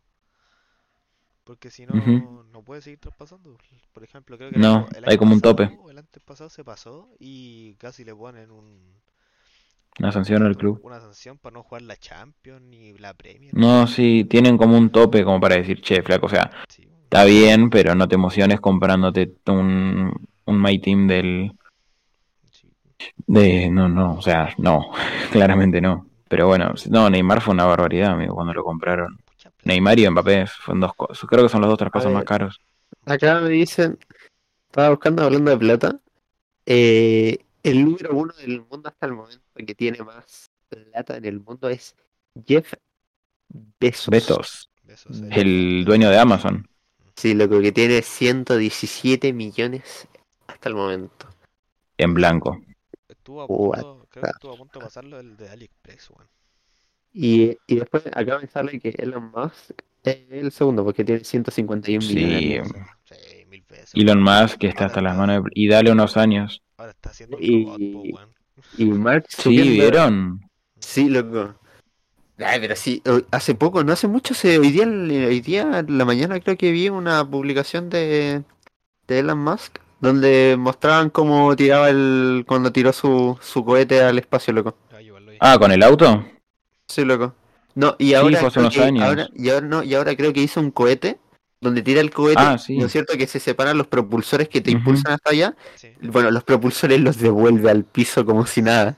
Porque si no, no puede seguir traspasando. Por ejemplo, creo que el No, año- el hay año como un tope. El antes pasado se pasó y casi le ponen un, Una sanción al club. una sanción para no jugar la Champions ni la Premier. No, sí, tienen como un tope como para decir, che, flaco, o sea, Sí, está bien, pero no te emociones comprándote un, un My Team del... Sí. De, no, no, o sea, no, claramente no. Pero bueno, no, Neymar fue una barbaridad, amigo, cuando lo compraron. Neymar y Mbappé fueron dos cosas, creo que son los dos traspasos más caros. Acá me dicen, estaba buscando hablando de plata, eh, el número uno del mundo hasta el momento que tiene más plata en el mundo es Jeff Bezos. Betos, Besos, eh. el dueño de Amazon. Sí, loco, que tiene 117 millones hasta el momento. En blanco. Estuvo a What punto, creo que estuvo a punto de pasarlo el de AliExpress, weón. Y, y después acá me sale que Elon Musk es el segundo porque tiene 151 Sí, millones. Sí, mil. Elon. Musk que está hasta las manos de- y dale unos años. Ahora está haciendo un Y- robot, weón. Y Mark Sí, ¿vieron? Sí, loco. Ay, pero sí, hace poco, no hace mucho, se, hoy día, hoy día, en la mañana creo que vi una publicación de, de Elon Musk donde mostraban cómo tiraba el, cuando tiró su, su cohete al espacio, loco. Ah. Ah, con el auto. Sí, loco. No, y ahora, fue hace creo unos que- años. ahora, y ahora no, y ahora creo que hizo un cohete donde tira el cohete, Ah, sí. ¿no es cierto? Que se separan los propulsores que te impulsan hasta allá. Sí. Bueno, los propulsores los devuelve al piso como si nada.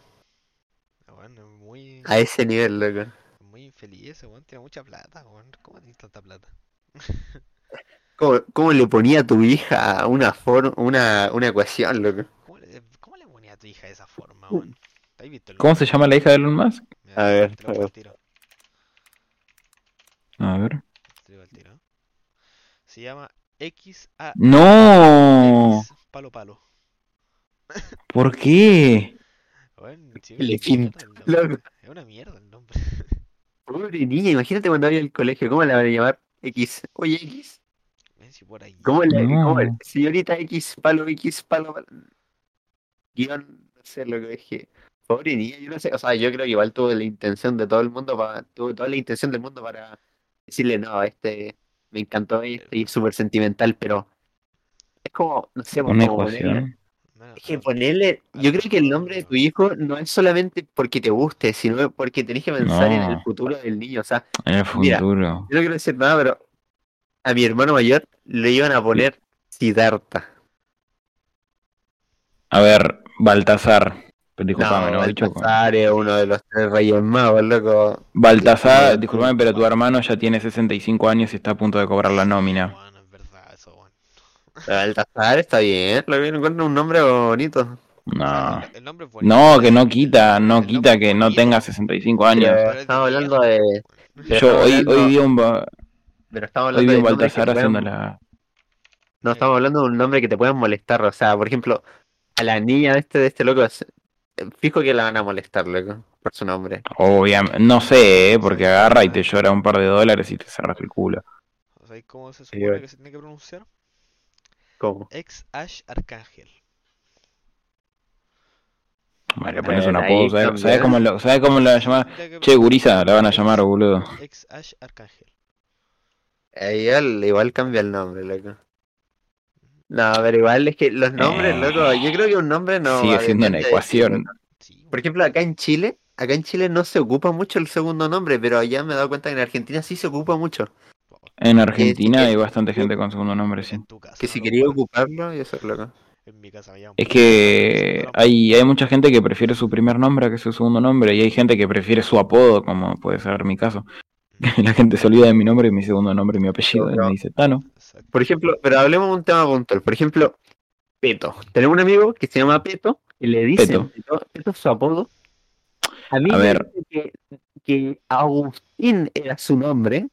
Weón, muy, A ese nivel, loco. muy infeliz ese weón, tiene mucha plata, weón. ¿Cómo tiene tanta plata? ¿Cómo, cómo le ponía a tu hija una for una, una ecuación, loco? ¿Cómo le, cómo le ponía a tu hija de esa forma, weón? ¿Te has visto el ¿Cómo se llama la hija de Elon Musk? Mira, A ver, a ver. A ver. te digo al tiro. Se llama XA No, X palo palo. ¿por qué? Le es una mierda el nombre. Loco. Es una mierda el nombre. Pobre niña, imagínate cuando vaya al colegio, ¿cómo la van a llamar? X. Oye, X. Ven si por ahí. ¿Cómo le No. cómo le- señorita X, palo X, palo, palo? Guión, no sé lo que dije. Pobre niña, yo no sé, o sea, yo creo que igual tuvo la intención de todo el mundo para, tuvo toda la intención del mundo para decirle, no, este, me encantó y es súper sentimental, pero es como, no sé, Una ponerle- ecuación. No, Es que ponerle, yo creo que el nombre de tu hijo no es solamente porque te guste, sino porque tenés que pensar en el futuro del niño. O sea, En el Mira. futuro. yo no quiero decir nada, pero a mi hermano mayor le iban a poner Siddhartha. A ver, Baltasar. Disculpame, no, ¿no? Baltasar es uno de los tres reyes magos, loco. Baltasar, Sí, disculpame, pero tu hermano ya tiene 65 años y está a punto de cobrar la nómina. Bueno, es verdad eso, bueno. Baltasar está bien, lo que encuentro un nombre bonito. No. El, nombre es bonito. No, que no quita, no El quita que no tenga 65 años. Pero pero es de estamos hablando de. pero Yo hoy, hablando- hoy vi un, ba- Pero estamos hoy vi un Baltasar haciendo la... No, estamos hablando de un nombre que te puedan molestar. O sea, por ejemplo, a la niña de este, de este loco, fijo que la van a molestar, loco, por su nombre. Obviamente, no sé, ¿eh? porque agarra y te llora un par de dólares y te cerras el culo. ¿Sabéis cómo se supone que se tiene que pronunciar? ¿Cómo? Ex Ash Arcángel. Vale, le pones Eh, una pausa, ¿sabes, cambia. ¿sabes cómo lo, ¿sabes cómo lo van a llamar? Che, gurisa, la van a llamar, boludo. Ex Ash Arcángel. Eh, igual, igual cambia el nombre, loco. No, pero igual es que los nombres, Eh, loco, yo creo que un nombre no. Sigue siendo una de ecuación. Por ejemplo, acá en Chile, acá en Chile no se ocupa mucho el segundo nombre, pero allá me he dado cuenta que en Argentina sí se ocupa mucho. En Argentina que- hay bastante gente con segundo nombre, sí. en tu casa. Que si quería ocuparlo, y eso es loco. En mi casa Es que hay, hay mucha gente que prefiere su primer nombre a que su segundo nombre y hay gente que prefiere su apodo, como puede ser mi caso. La gente se olvida de mi nombre y mi segundo nombre y mi apellido y me dice Tano. Exacto. Por ejemplo, pero hablemos de un tema puntual. Por ejemplo, Peto. Tenemos un amigo que se llama Peto y le dicen Peto. Peto, Peto es su apodo. A mí A me ver. dicen que, que Agustín era su nombre,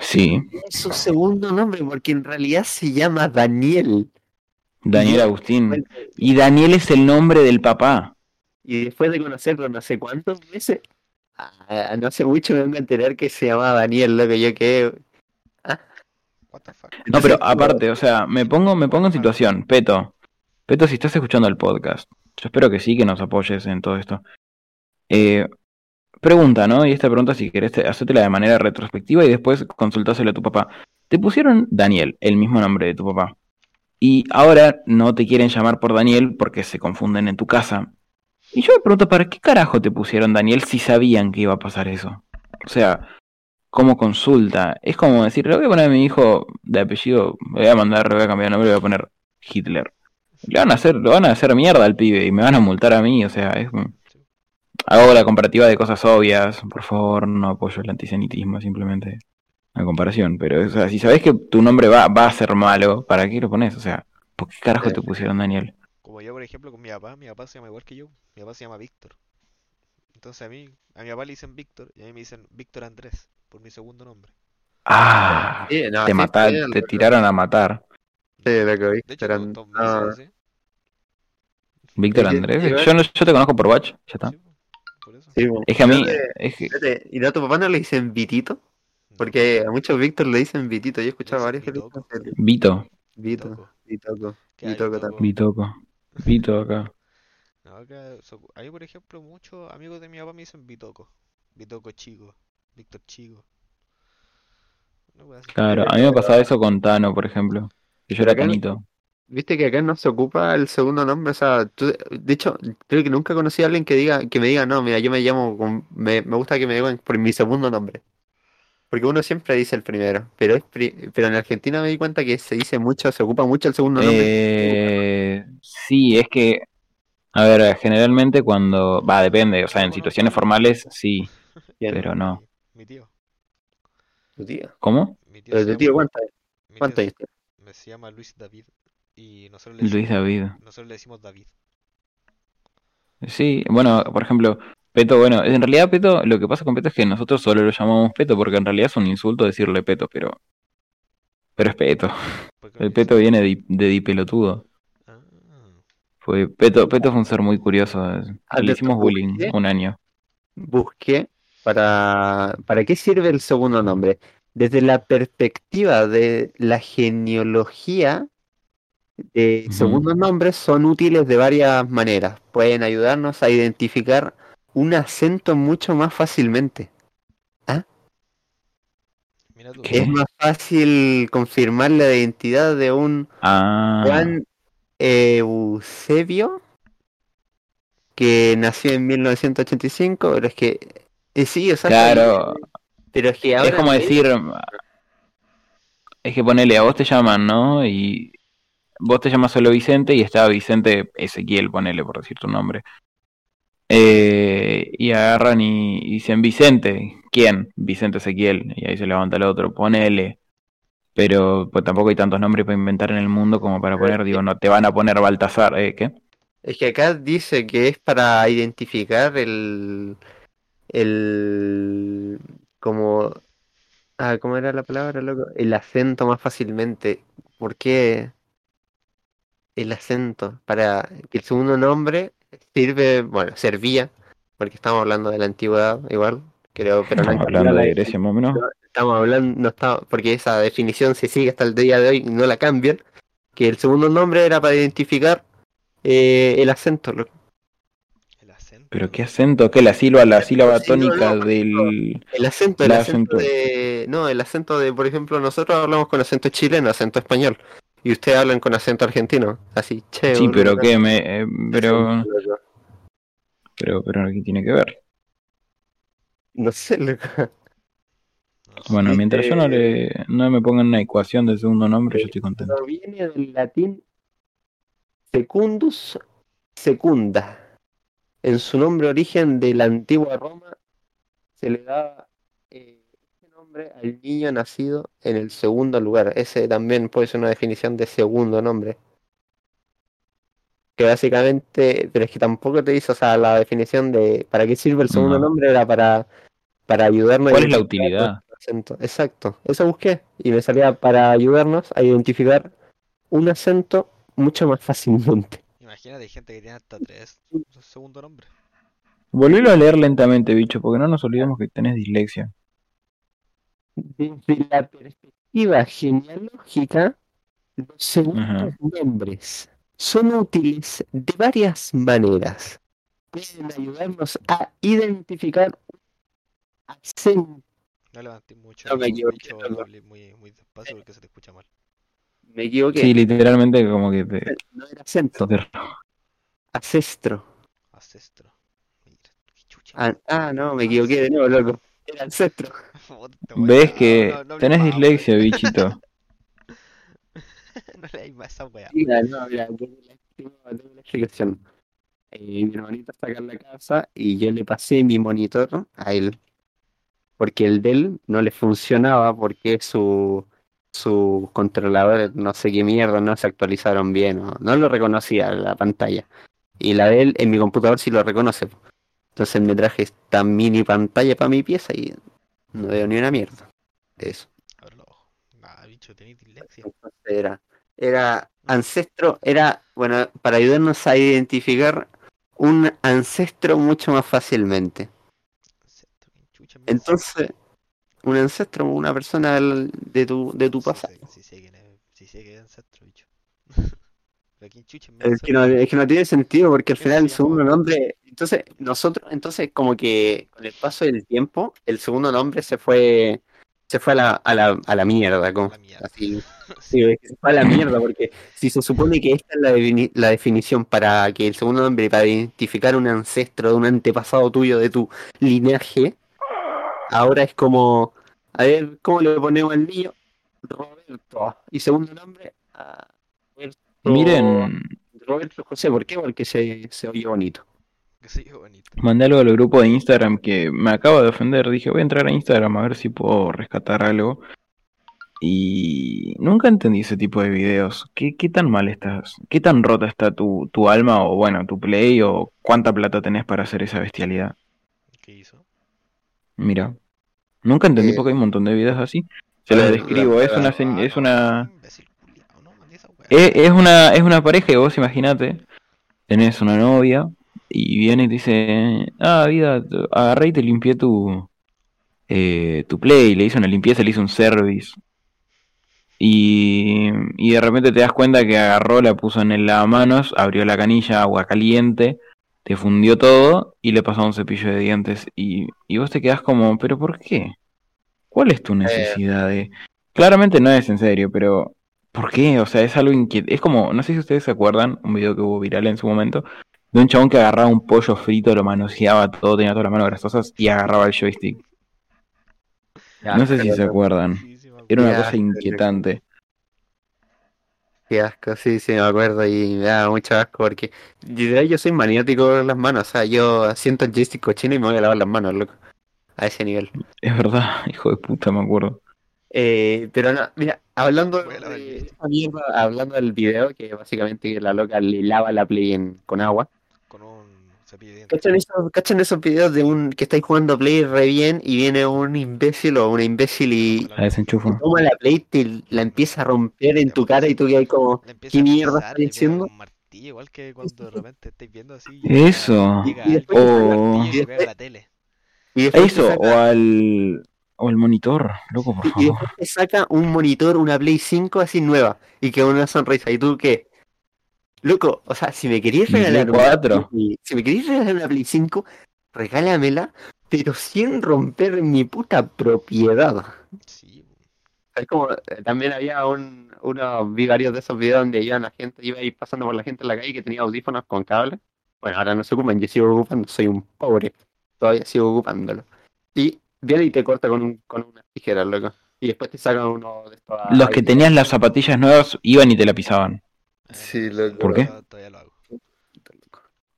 Sí, es su segundo nombre, porque en realidad se llama Daniel. Daniel Agustín. Y Daniel es el nombre del papá. Y después de conocerlo no sé cuántos meses, ah, no sé mucho me vengo a enterar que se llamaba Daniel, lo que yo que What the fuck? No, pero aparte, o sea, me pongo, me pongo en situación. Peto, Peto, si estás escuchando el podcast, yo espero que sí, que nos apoyes en todo esto. Eh, pregunta, ¿no? Y esta pregunta, si querés, te- hacértela de manera retrospectiva y después consultáselo a tu papá. Te pusieron Daniel, el mismo nombre de tu papá. Y ahora no te quieren llamar por Daniel porque se confunden en tu casa. Y yo me pregunto, ¿para qué carajo te pusieron Daniel si sabían que iba a pasar eso? O sea, como consulta. Es como decir, le voy a poner a mi hijo de apellido, le voy a mandar, le voy a cambiar de nombre, le voy a poner Hitler. Le van a hacer, lo van a hacer mierda al pibe y me van a multar a mí, o sea, es hago la comparativa de cosas obvias, por favor, no apoyo el antisemitismo, simplemente una comparación, pero o sea, si sabes que tu nombre va, va a ser malo, ¿para qué lo pones? O sea, ¿por qué carajo te pusieron Daniel? Por ejemplo, con mi papá, mi papá se llama igual que yo. Mi papá se llama Víctor. Entonces a mí, a mi papá le dicen Víctor y a mí me dicen Víctor Andrés por mi segundo nombre. Ah, Sí, no, te sí, mataron, te tiraron a matar. Sí, De hecho, todos me dicen no, así. Víctor que- Andrés, yo, no- yo te conozco por Watch, ya está. Sí, por eso. sí, po. Es que a mí, ¿Y no te- es que, ¿Y a tu papá no le dicen Vitito? Porque a muchos Víctor le dicen Vitito. Yo he escuchado varios que le dicen Vitoco. Vito, Vito, Toco. Vitoco. ¿Qué hay, Vitoco Toco? también. Vitoco, Vito acá. No, acá, so- por ejemplo, muchos amigos de mi papá me dicen Bitoco. Bitoco chico. Víctor chico. Una wea así. Claro, a mí me pasaba eso con Tano, por ejemplo. Que yo era acá- Tanito. Viste que acá no se ocupa el segundo nombre, o sea, tú- de hecho, creo que nunca conocí a alguien que diga, que me diga, no, mira, yo me llamo, con- me, me gusta que me digan por mi segundo nombre. Porque uno siempre dice el primero, pero es pri- pero en Argentina me di cuenta que se dice mucho, se ocupa mucho el segundo nombre. Eh, sí, es que, a ver, generalmente cuando, va, depende, o sea, en situaciones formales sí, pero no. Mi tío. tu tío. ¿Cómo? Mi tío tu tío, ¿cuánto, mi cuánto me- se llama Luis David. Y nosotros le Luis decimos, David. nosotros le decimos David. Sí, bueno, por ejemplo, Peto, bueno, en realidad Peto, lo que pasa con Peto es que nosotros solo lo llamamos Peto porque en realidad es un insulto decirle Peto, pero, pero es Peto. ¿Por qué El Peto viene de, de dipelotudo. Ah, Fue, Peto, Peto fue un ser muy curioso. Ah, Le hicimos bullying un año. Busqué para, para qué sirve el segundo nombre. Desde la perspectiva de la genealogía, de segundos nombres son útiles de varias maneras. Pueden ayudarnos a identificar un acento mucho más fácilmente. Mira tú. Es más fácil confirmar la identidad de un Ah, Juan Eusebio que nació en 1985, pero es que eh, sí, o sea, claro. pero es que ahora Es como decir, es que ponele, a vos te llaman, ¿no? Y vos te llamas solo Vicente y está Vicente Ezequiel, ponele, por decir tu nombre. Eh, y agarran y, y dicen, Vicente, ¿quién? Vicente Ezequiel. Y ahí se levanta el otro, ponele. Pero pues, tampoco hay tantos nombres para inventar en el mundo como para poner, digo, no te van a poner Baltasar, ¿eh? ¿Qué? Es que acá dice que es para identificar el el como ah, ¿cómo era la palabra, loco? El acento más fácilmente. ¿Por qué el acento? Para que el segundo nombre sirve, bueno, servía, porque estamos hablando de la antigüedad igual, creo, pero no hablando la de Grecia más o menos. estamos hablando, no está, porque esa definición se sigue hasta el día de hoy y no la cambian, que el segundo nombre era para identificar eh, el acento. El acento. Pero qué acento, que la sílaba, la sílaba Sí, no, no, tónica no. del... El acento, el El acento acento. de. No, el acento de, por ejemplo, nosotros hablamos con acento chileno, acento español. Y ustedes hablan con acento argentino. Así, che. Sí, pero ¿no? qué, me, eh, pero, pero, pero, ¿qué tiene que ver? No sé, loco. Bueno, mientras yo no le no me ponga una ecuación del segundo nombre, yo estoy contento. Proviene del latín secundus secunda. En su nombre origen de la antigua Roma se le daba eh, ese nombre al niño nacido en el segundo lugar. Ese también puede ser una definición de segundo nombre. Que básicamente, pero es que tampoco te dice, o sea, la definición de para qué sirve el segundo No. nombre era para, para ayudarnos a ¿Cuál es la identificar utilidad? Exacto, eso busqué y me salía para ayudarnos a identificar un acento mucho más fácilmente. Imagínate, hay gente que tiene hasta tres segundo nombre. Volvelo a leer lentamente, bicho, porque no nos olvidemos que tenés dislexia. Desde la perspectiva genealógica, los segundos Ajá. nombres son útiles de varias maneras. Pueden ayudarnos a identificar un acento. No levanté mucho. No me equivoqué, dicho, no, no. hablé muy, muy despacio porque se te escucha mal. Me equivoqué, Sí, literalmente como que te... no era acento, te-. Mira, qué chucha. Ah, ah, no, me equivoqué de nuevo, loco. Era ancestro. Ves no, que no, no tenés dislexia, bichito. no leáis más esa weá. Mira, no, mira, tengo la explicación. Eh, mi hermanito está acá en la casa y yo le pasé mi monitor a él. Porque el de él no le funcionaba porque su, su controlador, no sé qué mierda, no se actualizaron bien, o no lo reconocía la pantalla. Y la de él en mi computador sí lo reconoce. Entonces me traje esta mini pantalla para mi pieza y no veo ni una mierda. de Eso. Nah, bicho, tenéis dislexia. Entonces era, era ancestro, era, bueno, para ayudarnos a identificar un ancestro mucho más fácilmente. Ancestro, ¿quién chucha me Entonces, un ancestro, una persona de tu, de tu Sí pasado. Sí sí sé que es ancestro, bicho. Pero quién chucha me Es que, no, ancestro? es que no tiene sentido porque al ¿Qué final el segundo nombre, entonces nosotros, entonces como que con el paso del tiempo, el segundo nombre se fue, se fue a la, a la, a la mierda, como, La mierda. así, Sí, Sí, es que se fue a la mierda, porque si se supone que esta es la, defini- la definición para que el segundo nombre, para identificar un ancestro, un antepasado tuyo de tu linaje, ahora es como, a ver, ¿cómo le ponemos al niño? Roberto. Y segundo nombre, Roberto, Miren, Roberto José, ¿por qué? Porque se, se oye bonito. que soy yo bonito. mandé algo al grupo de Instagram que me acabo de ofender. Dije, voy a entrar a Instagram a ver si puedo rescatar algo. Y nunca entendí ese tipo de videos. ¿Qué, qué tan mal estás? ¿Qué tan rota está tu, tu alma o bueno, tu play o cuánta plata tenés para hacer esa bestialidad? ¿Qué hizo? Mira, nunca entendí Eh, porque hay un montón de videos así. Se los la- describo, la- es una, es una, imbécil culiao, no mandé esa weá. Es, es una, es una pareja y vos imagínate, tenés una novia y viene y te dice, ah, vida, agarré y te limpié tu, eh, tu play, le hice una limpieza, le hice un service. Y, y de repente te das cuenta que agarró, la puso en el lavamanos, abrió la canilla, agua caliente, te fundió todo y le pasó un cepillo de dientes. Y, y vos te quedás como, ¿pero por qué? ¿Cuál es tu necesidad de...? Claramente no es en serio, pero ¿por qué? O sea, es algo inquietante. Es como, no sé si ustedes se acuerdan, un video que hubo viral en su momento, de un chabón que agarraba un pollo frito, lo manoseaba todo, tenía todas las manos grasosas y agarraba el joystick. No sé si se acuerdan. Era una Ya, cosa inquietante. Qué asco, sí, sí, me acuerdo y me da mucho asco porque literal yo soy maniático con las manos, o sea, yo siento el joystick cochino y me voy a lavar las manos, loco. A ese nivel. Es verdad, hijo de puta, me acuerdo. Eh, pero no, mira, hablando de hablando del video, que básicamente la loca le lava la Play en- con agua. Con un cepillo de dientes. ¿Cachan esos, cachan esos videos de un que estáis jugando Play re bien y viene un imbécil o una imbécil y La desenchufo. toma la Play, te la empieza a romper en tu cara y tú que hay como, ¿qué mierda estás diciendo? igual que cuando de repente estáis viendo así. y Eso. Y después y y a la tele. Y después Eso, saca- o al... O el monitor, loco, por Y favor. después te saca un monitor, una Play 5 así nueva y que una sonrisa. ¿Y tú qué? Loco, o sea, si me querías regalar una 4. Play- si me querías regalar una Play 5, regálamela, pero sin romper mi puta propiedad. Sí, Es como, eh, también había un, uno, vi varios de esos videos donde iban la gente, iba ahí pasando por la gente en la calle que tenía audífonos con cable. Bueno, ahora no se ocupan, yo sigo ocupando, soy un pobre, todavía sigo ocupándolo. Y viene y te corta con, un, con unas tijeras, loco. Y después te sacan uno de estos. Los que tenían las zapatillas nuevas iban y te la pisaban. Sí, loco. ¿Por qué? Todavía, todavía lo hago.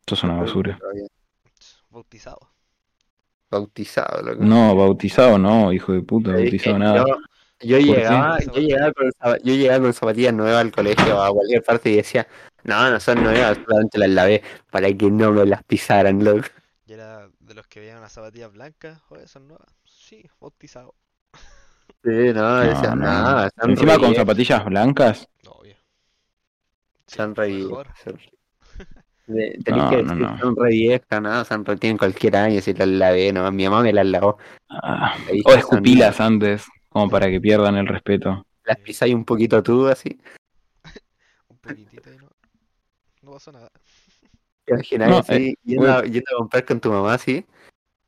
Esto es una basura. Bautizado. Bautizado, loco. No, bautizado no, hijo de puta, bautizado nada. Yo, yo llegaba, yo llegaba con yo llegaba con zapatillas nuevas al colegio o a cualquier parte y decía, no, no son nuevas, solamente las lavé para que no me las pisaran, loco. Y era de los que veían unas zapatillas blancas. Oye, son nuevas. Sí, bautizado. Sí, no, no. no, están Encima con zapatillas blancas. Obvio. están re Mejor. viejas. De- Tenés No, que no, decir, no. son re viejas, no, son re tienen cualquier año si las lavé, no, mi mamá me las lavó. Ah, o son escupilas antes, como para que pierdan el respeto. Las pisáis un poquito tú, así. Un poquitito y no. No pasó nada. Te imaginas No, así, yendo, a- yendo a comprar con tu mamá así.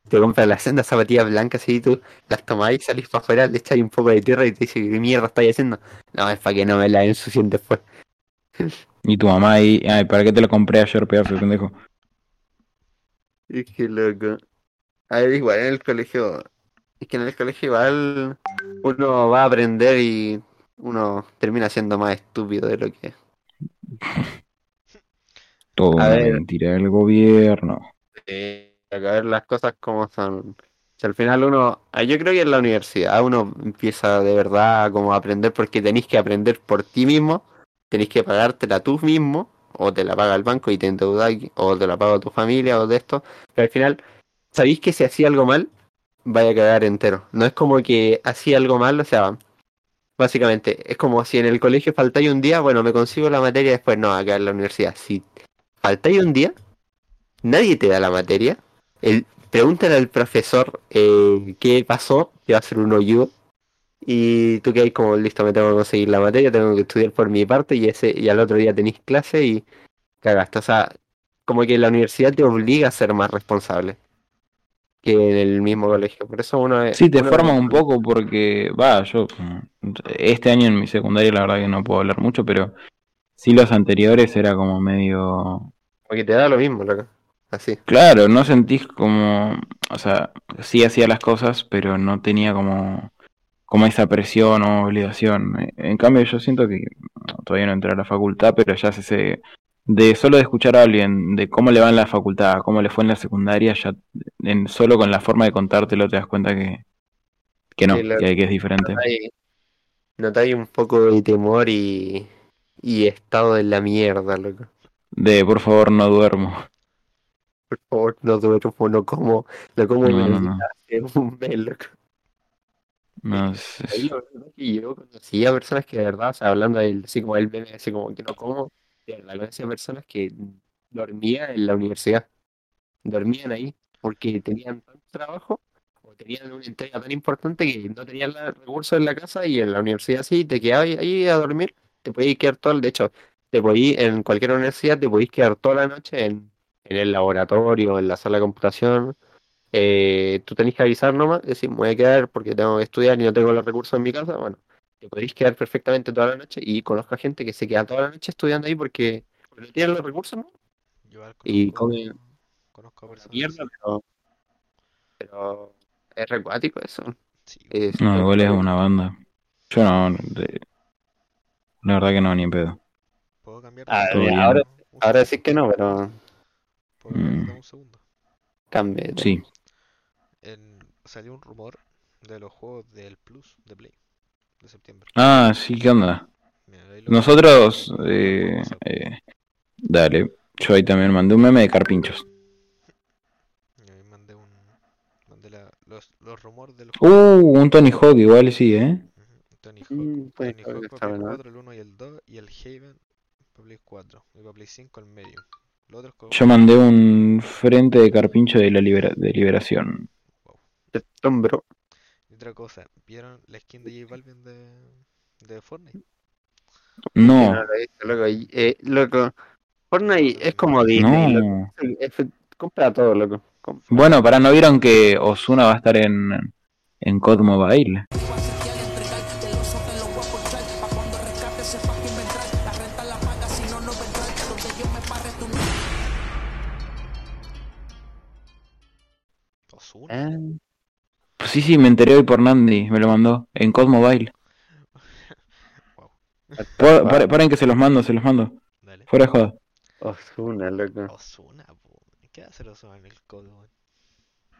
Te compras las sendas zapatillas blancas así, tú las tomáis, salís para afuera, le echáis un poco de tierra y te dice, ¿qué mierda estáis haciendo? No, es para que no me la ensucien después. Y tu mamá ahí, ay, ¿para qué te lo compré ayer, pedazo de pendejo? Es que loco. A ver, igual en el colegio. Es que en el colegio igual uno va a aprender y uno termina siendo más estúpido de lo que es. Todo A una ver. mentira del gobierno. Eh, a ver las cosas como son. Si al final uno, ah, yo creo que en la universidad uno empieza de verdad como a aprender porque tenéis que aprender por ti mismo, tenéis que pagártela tú mismo, o te la paga el banco y te endeudáis, o te la paga tu familia, o de esto, pero al final, sabéis que si hacía algo mal, vaya a quedar entero. No es como que hacía algo mal, o sea, básicamente, es como si en el colegio faltáis un día, bueno, me consigo la materia después, no, acá en la universidad, si faltáis un día, nadie te da la materia. El, pregúntale al profesor eh, qué pasó, te va a hacer un hoyo. Y tú que hay como, listo, me tengo que conseguir la materia, tengo que estudiar por mi parte y ese y al otro día tenéis clase y cagaste. O sea, como que la universidad te obliga a ser más responsable que en el mismo colegio. Por eso uno. Sí, te uno- forma un poco porque, va, yo, este año en mi secundaria la verdad que no puedo hablar mucho, pero sí los anteriores era como medio... Como que te da lo mismo, loco. Así. Claro, no sentís como, o sea, sí hacía las cosas, pero no tenía como, como esa presión o obligación. En cambio, yo siento que todavía no entré a la facultad, pero ya se, se de solo de escuchar a alguien de cómo le va en la facultad, cómo le fue en la secundaria, ya en, solo con la forma de contártelo te das cuenta que, que no, Sí, lo- que, que es diferente. Notáis un poco de temor y, y estado de la mierda, loco. De por favor no duermo. Por favor, no duermo, no como, no como No, no, hace un mes, loco. No, es- es- es que yo conocía personas que de verdad, o sea, hablando del, así como el meme, así como que no como, de verdad conocía personas que dormían en la universidad, dormían ahí, porque tenían tanto trabajo, o tenían una entrega tan importante que no tenían los recursos en la casa y en la universidad sí, te quedabas ahí a dormir, te podías quedar todo, el- de hecho, te podías, en cualquier universidad te podías quedar toda la noche en, en el laboratorio, en la sala de computación, eh, tú tenés que avisar nomás, decir, me voy a quedar porque tengo que estudiar y no tengo los recursos en mi casa, bueno, te podéis quedar perfectamente toda la noche y conozco a gente que se queda toda la noche estudiando ahí porque, porque no tienen los recursos, ¿no? Yo Y conozco, come- conozco a personas Mierda, pero, pero es recuático eso. Sí, Es- No, igual es una banda. Yo no, de- la verdad que no, ni en pedo. ¿Puedo cambiar Ah, Todo bien. ahora, ahora sí que no, pero ¿Puedo cambiar Mm. de un segundo? cambie. Sí. En- salió un rumor de los juegos del Plus de Play de septiembre. Ah, sí, ¿qué onda? Mira, Nosotros, eh, eh, dale. Yo ahí también mandé un meme de carpinchos. Ahí mandé un mandé la- los, los rumores del Uh, un Tony Hawk igual sí, ¿eh? Tony Hawk, Mm, Tony Tony Hawk bueno. 4, el 1 y el 2, y el Haven para Play 4, y para Play 5 el medio. Los otros co- Yo mandé un frente de carpincho de la libera- de liberación. Tetón, bro. Y otra cosa, ¿vieron la skin de J Balvin de, de Fortnite? No, he visto, loco. Eh, loco, Fortnite es como Disney, no. Es- compra todo, loco. Bueno, para no vieron que Osuna va a estar en, en COD Mobile. Ah, Pues sí, sí, me enteré hoy por Nandi, me lo mandó. En COD Mobile. Wow, Pa- Paren, paren que se los mando, se los mando. dale. Fuera de joda. Ozuna, loco. Ozuna, po. ¿Qué hace Ozuna en el código?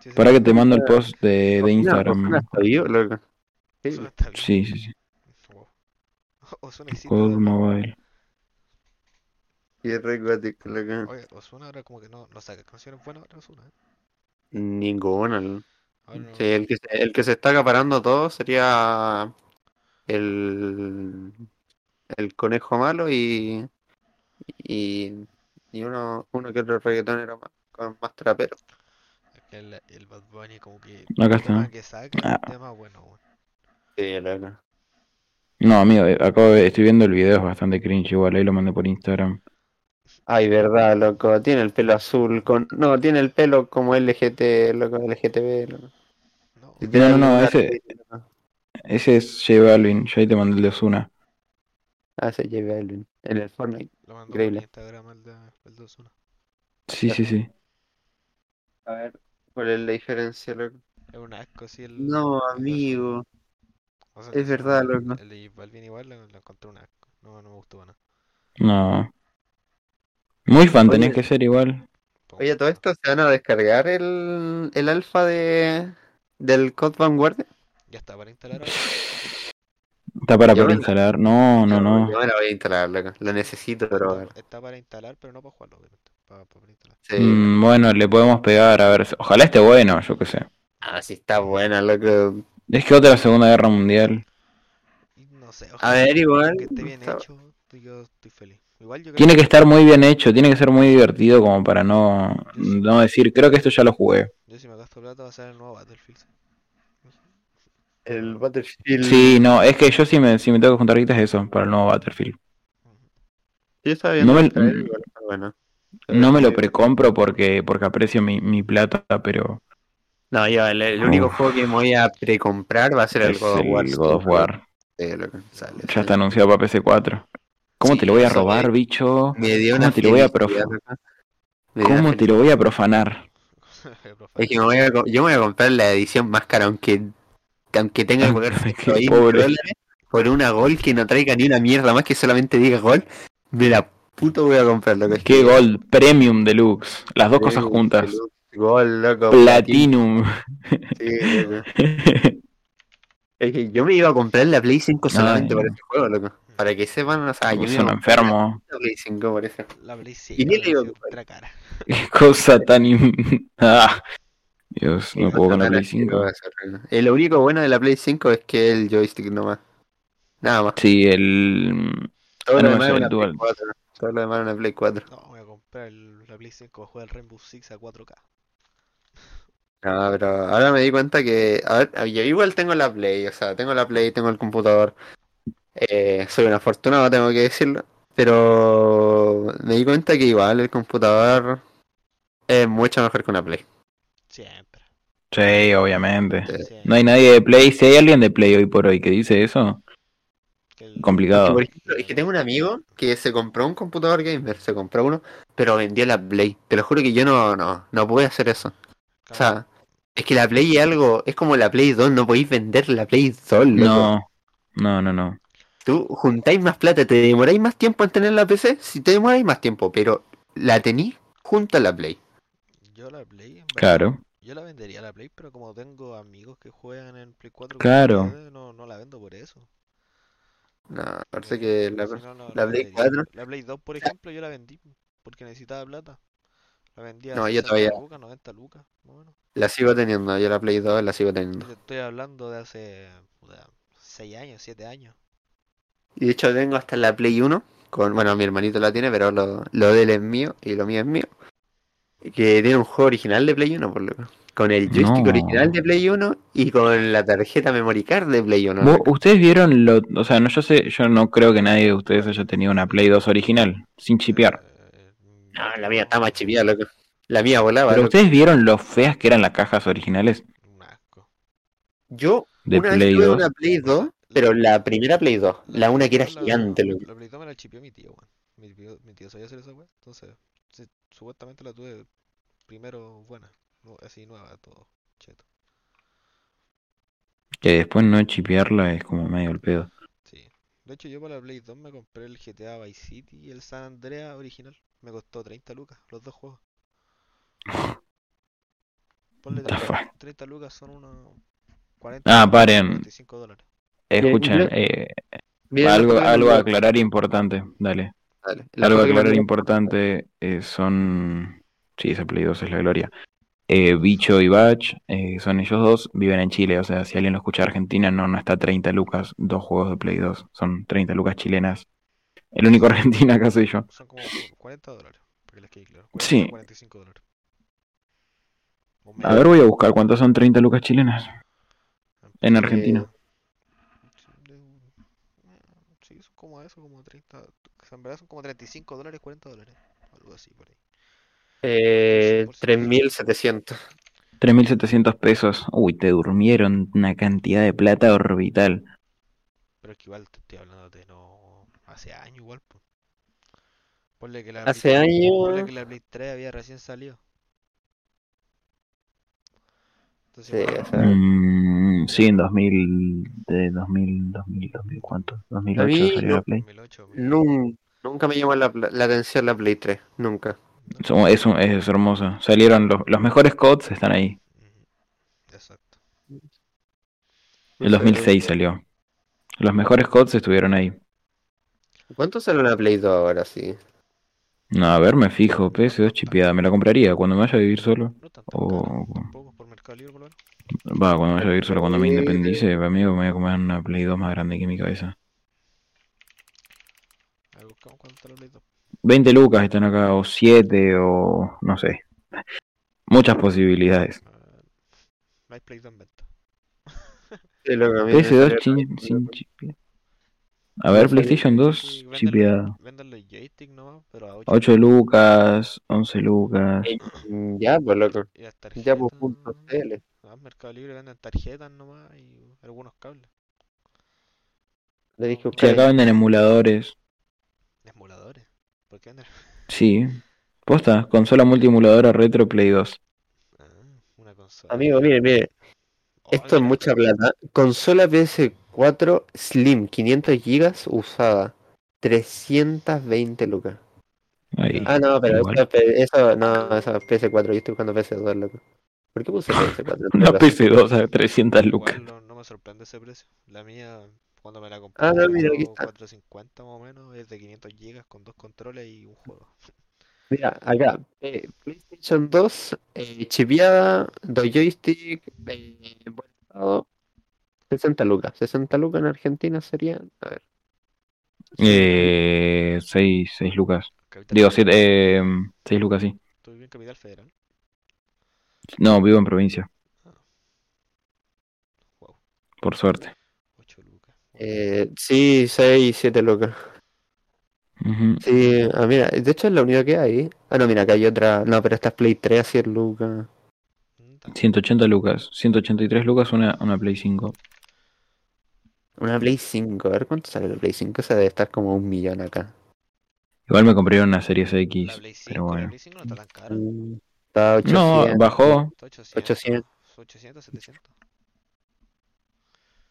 Sí, sí, Para que te mando el post de, de Ozuna- Instagram. Ozuna está vivo, loco. Está bien. Sí, sí, sí. Wow. Ozuna existe. COD ¿verdad? Mobile. Y es re loco. Oye, Ozuna ahora como que no, no saca canciones buenas ahora Ozuna. ¿eh? Ninguna. loco. Ahora no- Sí, el que, se, el que se está acaparando todo sería el, el conejo malo y, y, y uno, uno que otro reggaetonero más, con más trapero. el, el Bad Bunny como que Acá el tema está. que saca Ah. un tema bueno. Sí. No, amigo, eh, acabo de, estoy viendo el video, es bastante cringe igual, ahí lo mandé por Instagram. Ay, verdad, loco. Tiene el pelo azul con... No, tiene el pelo como LGT, loco, LGTB, loco. No, No, no, ese- Ese es J Balvin, yo ahí te mandé el de Osuna. Ah, ese J Balvin. En el Fortnite. lo mandó increíble. por Instagram el de, el de Ozuna. Sí, sí, sí. A ver, ¿cuál es la diferencia, loco? Es un asco así el... No, amigo. O sea, es verdad, loco. El de J Balvin igual lo, lo encontré un asco. No, no me gustó nada. No. Muy fan Oye. tenés que ser igual. Oye, todo esto se van a descargar el, el alfa de del Code Vanguard. Ya está para instalar ahora. Está para me- instalar. No, no, no. Yo me la voy a instalar, loco. Lo necesito, pero. Está, está para instalar, pero no para jugarlo, obviamente. Para, para instalar. Sí. Mm, bueno, le podemos pegar, a ver. Ojalá esté bueno, yo qué sé. Ah, sí está buena, loco. Es que otra Segunda Guerra Mundial. No sé, A ojalá ver, igual. que esté bien está- hecho, yo estoy feliz. Igual yo creo Tiene que estar muy bien hecho, tiene que ser muy divertido como para no, no decir, creo que esto ya lo jugué. yo si me gasto plata va a ser el nuevo Battlefield. sí. El Battlefield. Sí, no, es que yo si me, si me tengo que juntar guitas es eso, para el nuevo Battlefield. No me- el igual está bueno. No me lo Sí. precompro porque, porque aprecio mi, mi plata, pero No, yo, el, el único Uf. juego que me voy a precomprar va a ser el God of War. el God of War. Sí, loco, sale, Ya está anunciado para PC4. ¿Cómo Sí, te lo voy a robar, me- bicho? Me dio ¿Cómo una te lo voy a felicidad, profa- loco. Me dio una ¿Cómo te lo voy a profanar? Es que me voy a yo me voy a comprar la edición más cara, aunque, aunque tenga que pagar Qué 120 pobre. dólares por una gol que no traiga ni una mierda más que solamente diga gol. Me la puto voy a comprar, loco. Es ¿Qué que- Gold? Premium Deluxe. Las dos cosas juntas. deluxe, Gol, loco. Platinum. Sí, loco. Es que yo me iba a comprar la Play 5 solamente por ese juego, loco. Para que sepan, o sea, yo me enfermo. la Play 5 por eso. La Play 5 ¿Y qué le digo? ultra cara. Qué cosa tan... in- Ah, Dios, no puedo con la Play 5. asqueroso, Eh, lo único bueno de la Play 5 es que el joystick nomás. Nada más. Sí, el... Todo lo demás es el una Play Dual. 4. Todo lo demás es una Play 4. No, voy a comprar el- la Play 5 para jugar el Rainbow Six a 4K. No, pero ahora me di cuenta que. A ver, yo igual tengo la Play, o sea, tengo la Play, tengo el computador. Eh, soy un afortunado, tengo que decirlo. Pero me di cuenta que igual el computador es mucho mejor que una Play. Siempre. Sí, obviamente. Sí. No hay nadie de Play. Si hay alguien de Play hoy por hoy que dice eso, el- Es que, complicado. por ejemplo, es que tengo un amigo que se compró un computador gamer, se compró uno, pero vendió la Play. Te lo juro que yo no, no, no pude hacer eso. O sea, es que la Play es algo, es como la Play 2, no podéis vender la Play 2, loco. No, no, no, no. Tú juntáis más plata, te demoráis más tiempo en tener la PC, si te demoráis más tiempo, pero la tenís junto a la Play. Yo la Play, en Claro. Yo la vendería la Play, pero como tengo amigos que juegan en Play 4, con Claro. PC, no, no la vendo por eso. No, parece que la, Si no, no, la no Play vendería. 4, La Play 2, por ejemplo, yo la vendí porque necesitaba plata. La vendía a No, yo 60 todavía- lucas, 90 lucas, más o menos. la sigo teniendo, yo la Play 2 la sigo teniendo. Te estoy hablando de hace 6 años, 7 años. Y de hecho tengo hasta la Play 1, con, bueno, mi hermanito la tiene, pero lo, lo de él es mío y lo mío es mío. Que tiene un juego original de Play 1, por lo Con el joystick No. original de Play 1 y con la tarjeta memory card de Play 1. Vos- ¿Ustedes vieron lo, o sea, no yo sé, yo no creo que nadie de ustedes haya tenido una Play 2 original, sin chipear. No, la mía está más chipiada, loco. La mía volaba. Pero loco. ustedes vieron lo feas que eran las cajas originales Un asco. Yo de una Play vez tuve 2. una Play 2, pero la primera Play 2, la una que era Play 2 gigante, la, loco. la Play 2 me la chipió mi tío, weón. Mi tío, mi tío sabía hacer esa weá. Entonces, sí, supuestamente la tuve primero buena. así nueva, todo cheto. Que después no chipearla es como medio el pedo. Sí. De hecho, yo para la Play 2 me compré el GTA Vice City y el San Andreas original. Me costó 30 lucas, los dos juegos. Ponle What the 30, fuck? 30 lucas son unos 40 Ah, paren. 45 dólares. Escuchen, eh, algo, algo a aclarar importante, dale. Algo a aclarar importante eh, son... Sí, ese Play 2 es la gloria. Eh, Bicho y Batch, eh, son ellos dos, viven en Chile, o sea, si alguien lo escucha de Argentina, no, no está 30 lucas, dos juegos de Play 2, son 30 lucas chilenas. El único argentino acá soy yo. Son como 40 dólares, para que les quede claro. 40 Sí. o 45 dólares. O A ver, voy a buscar cuántas son 30 lucas chilenas en Argentina. Sí, de- Como eso, como 30. o sea, En verdad son como 35 dólares, 40 dólares. Algo así por ahí. Eh, Por si- 3700. 3.700 pesos. Uy, te durmieron una cantidad de plata orbital. Pero es que igual te estoy hablando de no. Hace años igual, pues. Ponle que la Hace Play- años- Ponle que la Play 3 había recién salido. Entonces, Sí, igual, o sea, Mm, sí, en 2000, de 2000, 2000, 2000, ¿cuánto? 2008 mí salió no- la Play. 2008, nun- nunca me llamó la, la atención la Play 3, nunca. Es, es hermoso. Salieron los, los mejores codes, están ahí. Exacto. El sé, 2006 salió. Los mejores codes estuvieron ahí. ¿Cuánto sale una Play 2 ahora sí? No, a ver, me fijo, PS2 chipeada. Me la compraría cuando me vaya a vivir solo. No tan por lo menos. Va, cuando me vaya a vivir solo, cuando me Eh. independice, amigo, me voy a comer una Play 2 más grande que mi cabeza. A ver, buscamos cuánto está la Play 2. 20 lucas están acá, o 7, o no sé. Muchas posibilidades. No hay Play 2 en venta. Sí, loco, a mí me PS2 salió- chin- sin chipear. A ver, PlayStation 2 Sí, véndanlo- chipeada. Véndanlo joystick nomás, pero a 8. 8 lucas, 11 lucas. Eh, Ya, pues loco. Y las Ya, pues punto CL. Ah, Mercado Libre venden tarjetas nomás y algunos cables. Le dije Sí, buscar. acá venden emuladores. Emuladores. ¿Por qué venden? Sí. Posta, consola multiemuladora retro Play 2. Ah, una consola. Amigo, mire, mire. Oh, Esto es mucha plata. Consola PS4 Slim, 500 GB usada. 320 lucas. Ahí. Ah, no, pero Igual. eso, no, eso es PS4. Yo estoy buscando PS2, loco. ¿Por qué puse PS4? Una PC2 a 300 lucas. No, no me sorprende ese precio. La mía, cuando me la compré, Ah, no, mira, aquí está. 450 más o menos. Es de 500 GB con dos controles y un juego. Mira, acá. eh, PlayStation 2, eh, chipeada, dos joystick, eh, en buen estado. 60 lucas. 60 lucas en Argentina serían. A ver. Eh, 6, 6 lucas. Capital Digo, Federal. 7, eh, 6 lucas, sí. Estoy bien Capital Federal. No, vivo en provincia, Wow, por suerte. 8 lucas. Eh, sí, 6, 7 lucas. Ujú. Sí, ah, mira, de hecho es la única que hay. Ah, no, mira, acá hay otra. No, pero esta es Play 3 a 100 lucas. Mm, 180. 180 lucas. 183 lucas una, una Play 5. Una Play 5, a ver cuánto sale la Play 5, esa debe estar como un millón acá. Igual me compré una Series La X. Play 5, Pero la bueno. Play 5 no está tan cara. Mm, Está 800. No, bajó. Está 800. 800. 800, 700.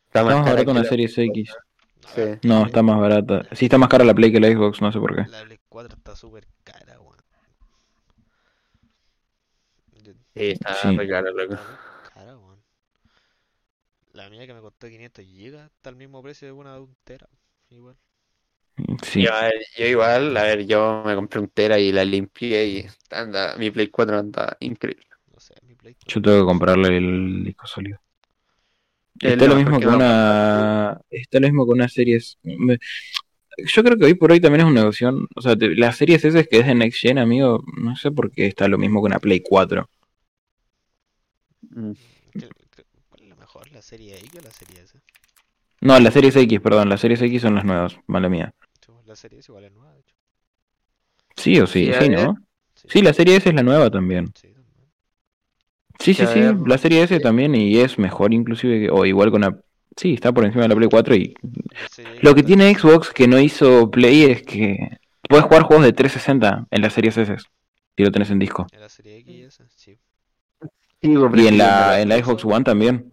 Está Está más cara barata una la- Series X. No, Sí. No, está más barata. Sí, está más cara la Play que la Xbox, no sé por qué. La Play 4 está súper cara, weón. Sí, está Sí. re cara, loco. Cara, weón. La mía que me costó 500 gigas está al mismo precio de una de un tera. Igual. Sí. Yo, a ver, yo igual, a ver, yo me compré un Tera y la limpié y anda, mi Play 4 anda increíble. No sé, mi Play. Yo tengo que comprarle el disco sólido. El Está lo mismo que no- una. Está lo mismo que una series. Yo creo que hoy por hoy también es una negocio. O sea, te- las series esas que es de Next Gen, amigo, no sé por qué está lo mismo que una Play 4. Mm. ¿Qué- qué- ¿Cuál es la? ¿La serie X o la serie S? No, las series X, perdón, las series X son las nuevas, mala mía. Sí, La serie S igual es nueva, de hecho. Sí o sí, Sí, sí, a ¿no? Sí, la serie S es la nueva también. Sí, también. Sí, sí, la serie S también y es mejor inclusive, que- o igual con una... Sí, está por encima de la Play 4 y... La Lo que tiene Xbox que no hizo Play es que puedes jugar juegos de 360 en las series S, si lo tenés en disco. En la serie X y S, sí. Y en la, en la Xbox One también.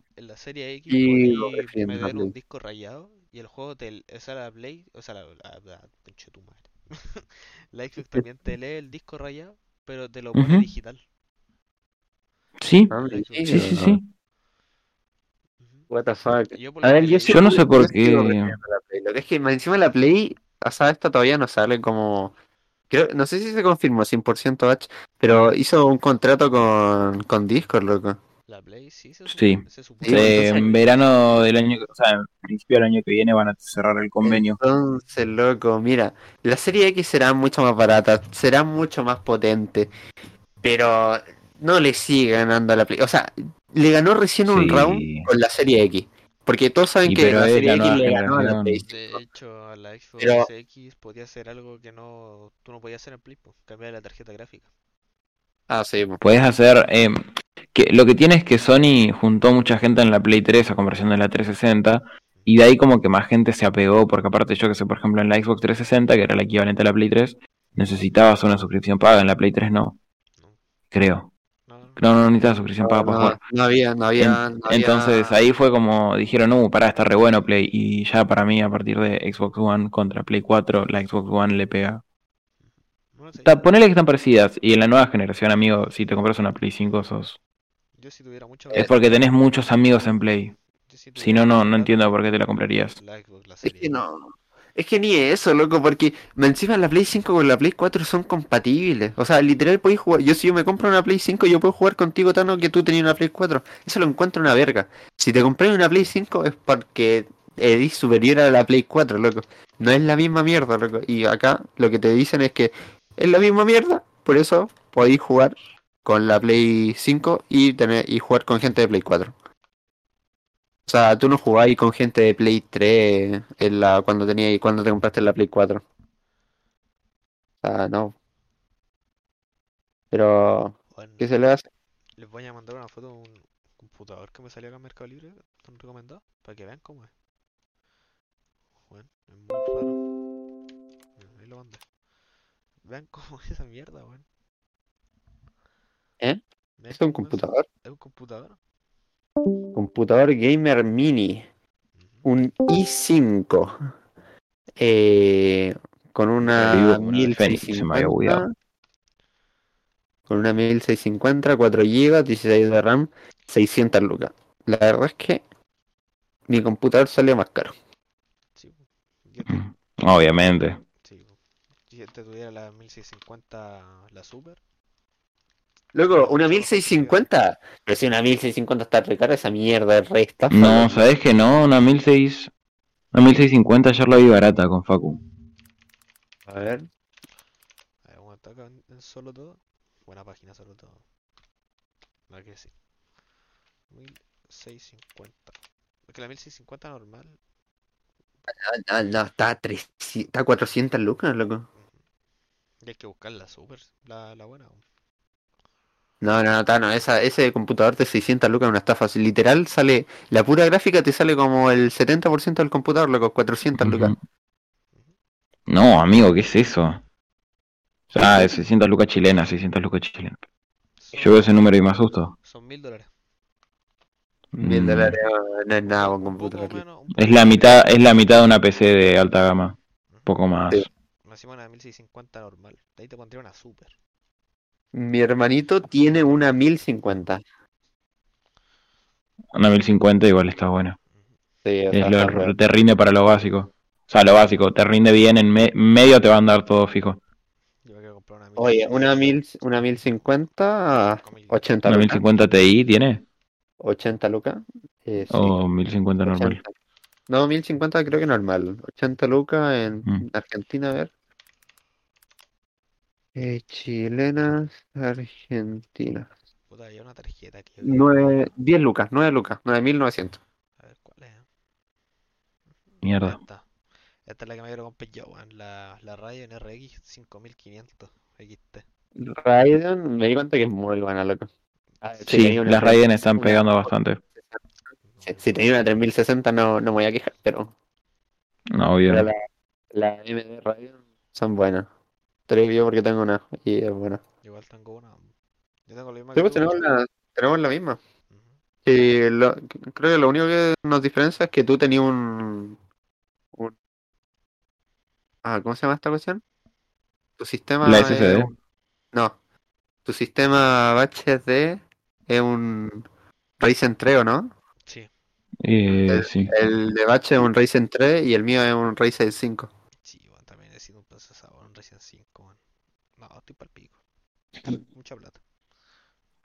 Serie X Y prefiriendo la meter un disco rayado y el juego te, o sea, la Play, o sea, la, la, la- tu madre. La Xbox también te lee el disco rayado, pero te lo pone digital. Sí, Ah, Sí, sí, sí, sí. Ujú. What the fuck. Yo A ver, yo, leí- sí- Yo no sé por qué. Lo que es que encima la Play, o sea, esta todavía no sale como... Creo, no sé si se confirmó 100% H, pero hizo un contrato con, con Discord, loco. La Play sí se, Sí. supo- se supone Sí, entonces- en verano del año, o sea, en principio del año que viene van a cerrar el convenio. Entonces, loco, mira, la serie X será mucho más barata, será mucho más potente, pero no le sigue ganando a la Play. O sea, le ganó recién un round con la serie X, porque todos saben Y que pero la serie X le ganó a la. Play. De hecho, a la Xbox Pero- X podía hacer algo que no tú no podías hacer en Play, po, cambiar la tarjeta gráfica. Ah, sí, po. Puedes hacer. eh, que lo que tiene es que Sony juntó mucha gente en la Play 3 a conversión de la 360. Y de ahí como que más gente se apegó. Porque aparte, yo que sé, por ejemplo, en la Xbox 360, que era la equivalente a la Play 3, necesitabas una suscripción paga. En la Play 3 no. No, Creo. no, no. No, no necesitabas suscripción paga para no, jugar. no había, no había, En- no había- Entonces ahí fue como dijeron, no, pará, está re bueno Play. Y ya para mí, a partir de Xbox One contra Play 4, la Xbox One le pega. No sé, Ta- ponele que están parecidas. Y en la nueva generación, amigo, si te compras una Play 5, sos. yo si tuviera mucho Es porque tenés muchos amigos en Play. si no, no, no entiendo por qué te la comprarías. La Xbox, la Es que no. Es que ni eso, loco, porque encima la Play 5 con la Play 4 son compatibles. O sea, literal podéis jugar. Yo si yo me compro una Play 5, yo puedo jugar contigo, Tano, que tú tenías una Play 4. Eso lo encuentro una verga. Si te compré una Play 5 es porque eres superior a la Play 4, loco. No es la misma mierda, loco. Y acá lo que te dicen es que es la misma mierda, por eso podéis jugar con la Play 5 y tener y jugar con gente de Play 4. O sea, tú no jugabas con gente de Play 3 en la, cuando tenía, cuando te compraste la Play 4. O sea, no. Pero, Bueno, ¿qué se le hace? les voy a mandar una foto de un computador que me salió acá en Mercado Libre, tan recomendado, para que vean cómo es. Bueno, es muy raro. Ahí lo mandé. Vean cómo es esa mierda, weón. ¿Eh? ¿Es un computador? Es un computador. Computador gamer mini. Un i5. Eh, con una una había 1650. bugueado. Con una 1650, 4 GB, 16 de RAM, 600 lucas. La verdad es que mi computador salió más caro. Sí, Obviamente. Sí, po. Si este tuviera la 1650, la Super, Loco, una 1650. Pero si una 1650 está re cara, esa mierda es re estafa, No. ¿sabes que no? Una 16... Una 1650 ayer la vi barata con Facu. A ver. a ver, vamos a estar acá en, solo todo. Buena página, solo todo. La que sí. 1650. Porque la 1650 normal. No, no, está a, 300, está a 400 lucas, loco. Y hay que buscar la super, la, la buena. No, no, no, Tano, esa, ese computador de 600 lucas es una estafa. Literal sale, la pura gráfica te sale como el 70% del computador, loco, 400 lucas. Ujú. No, amigo, ¿qué es eso? Ah, de 600 lucas chilenas, 600 lucas chilenas. Son, Yo veo ese número y me asusto. son mil dólares. Mil Mm, dólares no es nada un Un poco computador. menos. un Es la mitad, es la mitad de una PC de alta gama. Ujú. Poco más. Sí. Hicimos una 1650 normal. De ahí te pondría una super. Mi hermanito tiene una 1050. Una 1050 igual está buena. Sí, Es lo- te rinde para lo básico. O sea, lo básico, te rinde bien, en me- medio te va a andar todo fijo. Yo me quiero comprar una Oye, una, 1600. mil, una 1050, Con mil- 80 ¿Una lucas. 1050 Ti tiene? 80 lucas. Eh, sí, ¿O 1050 normal? 80. No, 1050 creo que normal. 80 lucas en Mm. Argentina, a ver. Eh, chilenas, Argentina. Puta, había una tarjeta que. 9, 10 lucas, 9 lucas, 9900. A ver cuál es. Mierda. Esta. Esta es la que me quiero comprar yo, weón. La, la Radeon RX 5500 XT. Raiden, me di cuenta que es muy buena, loco. A ver, si Sí, tenía una las Raiden están una- pegando bastante. Si, si tenía una 3060 no, no me voy a quejar, pero, No, obvio. pero no. la, la AMD Radeon son buenas. Digo yo porque tengo una y es buena. Igual tengo una. Yo tengo la misma Sí, que pues tú, tenemos la, tenemos la misma. Sí, lo- creo que lo único que nos diferencia es que tú tenías un, un- Ah, ¿cómo se llama esta cuestión? Tu sistema La SSD. No. Tu sistema HDD es un Ryzen 3, ¿o no? Sí, Eh, El, sí. el de Batch es un Ryzen 3 y el mío es un Ryzen 5. sí, weón. También necesito un procesador, un Ryzen 5, weón. No, estoy para el pico. Mucha plata.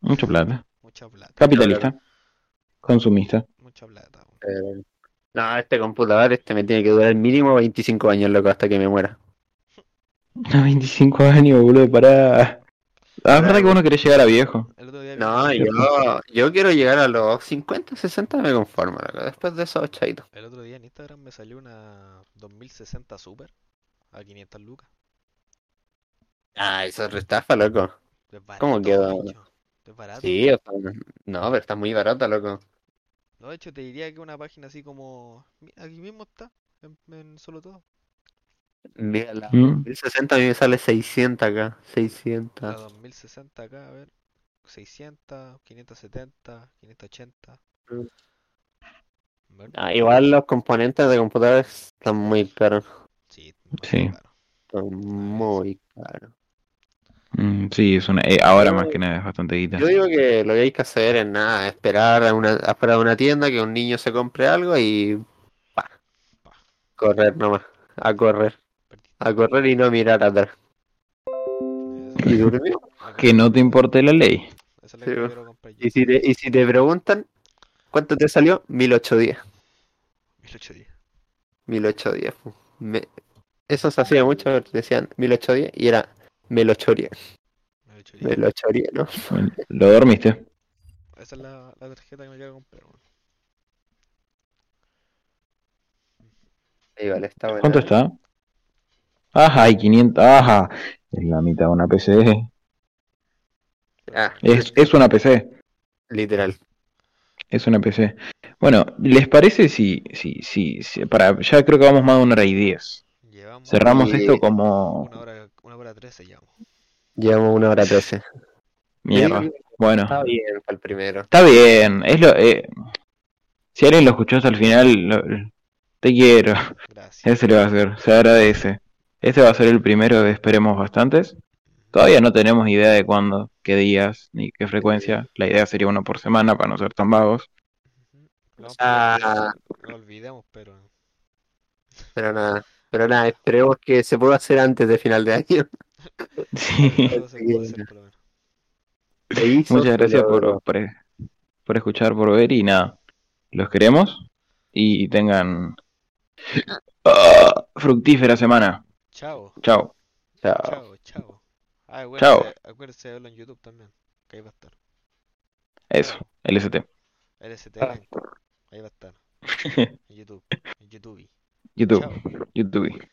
Mucha plata. Mucha plata. Capitalista. Consumista. Mucha plata. Eh, no, este computador este me tiene que durar mínimo 25 años, loco, hasta que me muera. A 25 años, boludo, pará. Ah, es verdad que uno quiere llegar a viejo. No, yo, yo quiero llegar a los 50, 60 me conformo, loco. Después de esos chaito. El otro día en Instagram me salió una 2060 Super a 500 lucas. Ah, eso es restafa, loco. Es ¿Cómo barato, quedó? bicho. Es barato. Sí, o sea, no, pero está muy barata, loco. No, de hecho te diría que una página así como... Aquí mismo está, en, en solo todo. Mira, la Mm. 1060 a mí me sale 600 acá, La 600. 2060 acá, a ver. 600, 570, 580. Mm. Bueno, Ah, igual los componentes de computadores están muy caros. sí, muy Sí. caro. Están muy caros. Mm, sí, es una, eh, ahora más que nada es bastante guita. Yo digo que lo que hay que hacer es nada, esperar a una, afuera de una tienda que un niño se compre algo y pa, Pa. correr nomás, a correr, a correr y no mirar atrás. Y durmió. Que no te importe la ley. Esa es la Sí, que. Y si te, y si te preguntan, ¿cuánto te salió? 1810. 1810. 1810. pu. Me- Eso se hacía mucho, decían 1810 y era Melochorie. 1810. Melochorie, ¿no? Bueno, Lo dormiste. Esa es la, la tarjeta que me quiero comprar. weón. Ahí vale, está bueno. ¿Cuánto está? Ajá, hay 500. Ajá, es la mitad de una PC. Ah, Es, es una PC. literal. Es una PC. Bueno, ¿les parece si, si, si, si- para, ya creo que vamos más de una hora y diez. Llevamos Cerramos Y- esto como una hora, hora 13 llevamos. Llevamos una hora 13. mierda. Bueno, Está bien para el primero. está bien. Es lo, eh, si alguien lo escuchó hasta el final, lo- te quiero. Gracias. Ese le va a hacer, se agradece. Este va a ser el primero de esperemos bastantes. Todavía no tenemos idea de cuándo, qué días, ni qué frecuencia. La idea sería uno por semana para no ser tan vagos. Lo vamos Ah. No olvidemos, pero Pero nada, pero nada, esperemos que se pueda hacer antes de final de año. Sí. hizo, Muchas gracias por, por, por escuchar, por ver y nada. Los queremos y tengan ah, fructífera semana. Chao, Chao. Chao. chao, chao. Ah, Chao. acuérdense, de verlo en YouTube también, que ahí va a estar. Eso, LST. LST Ah. Ahí va a estar. En YouTube, en YouTube. YouTube, Chao. YouTube.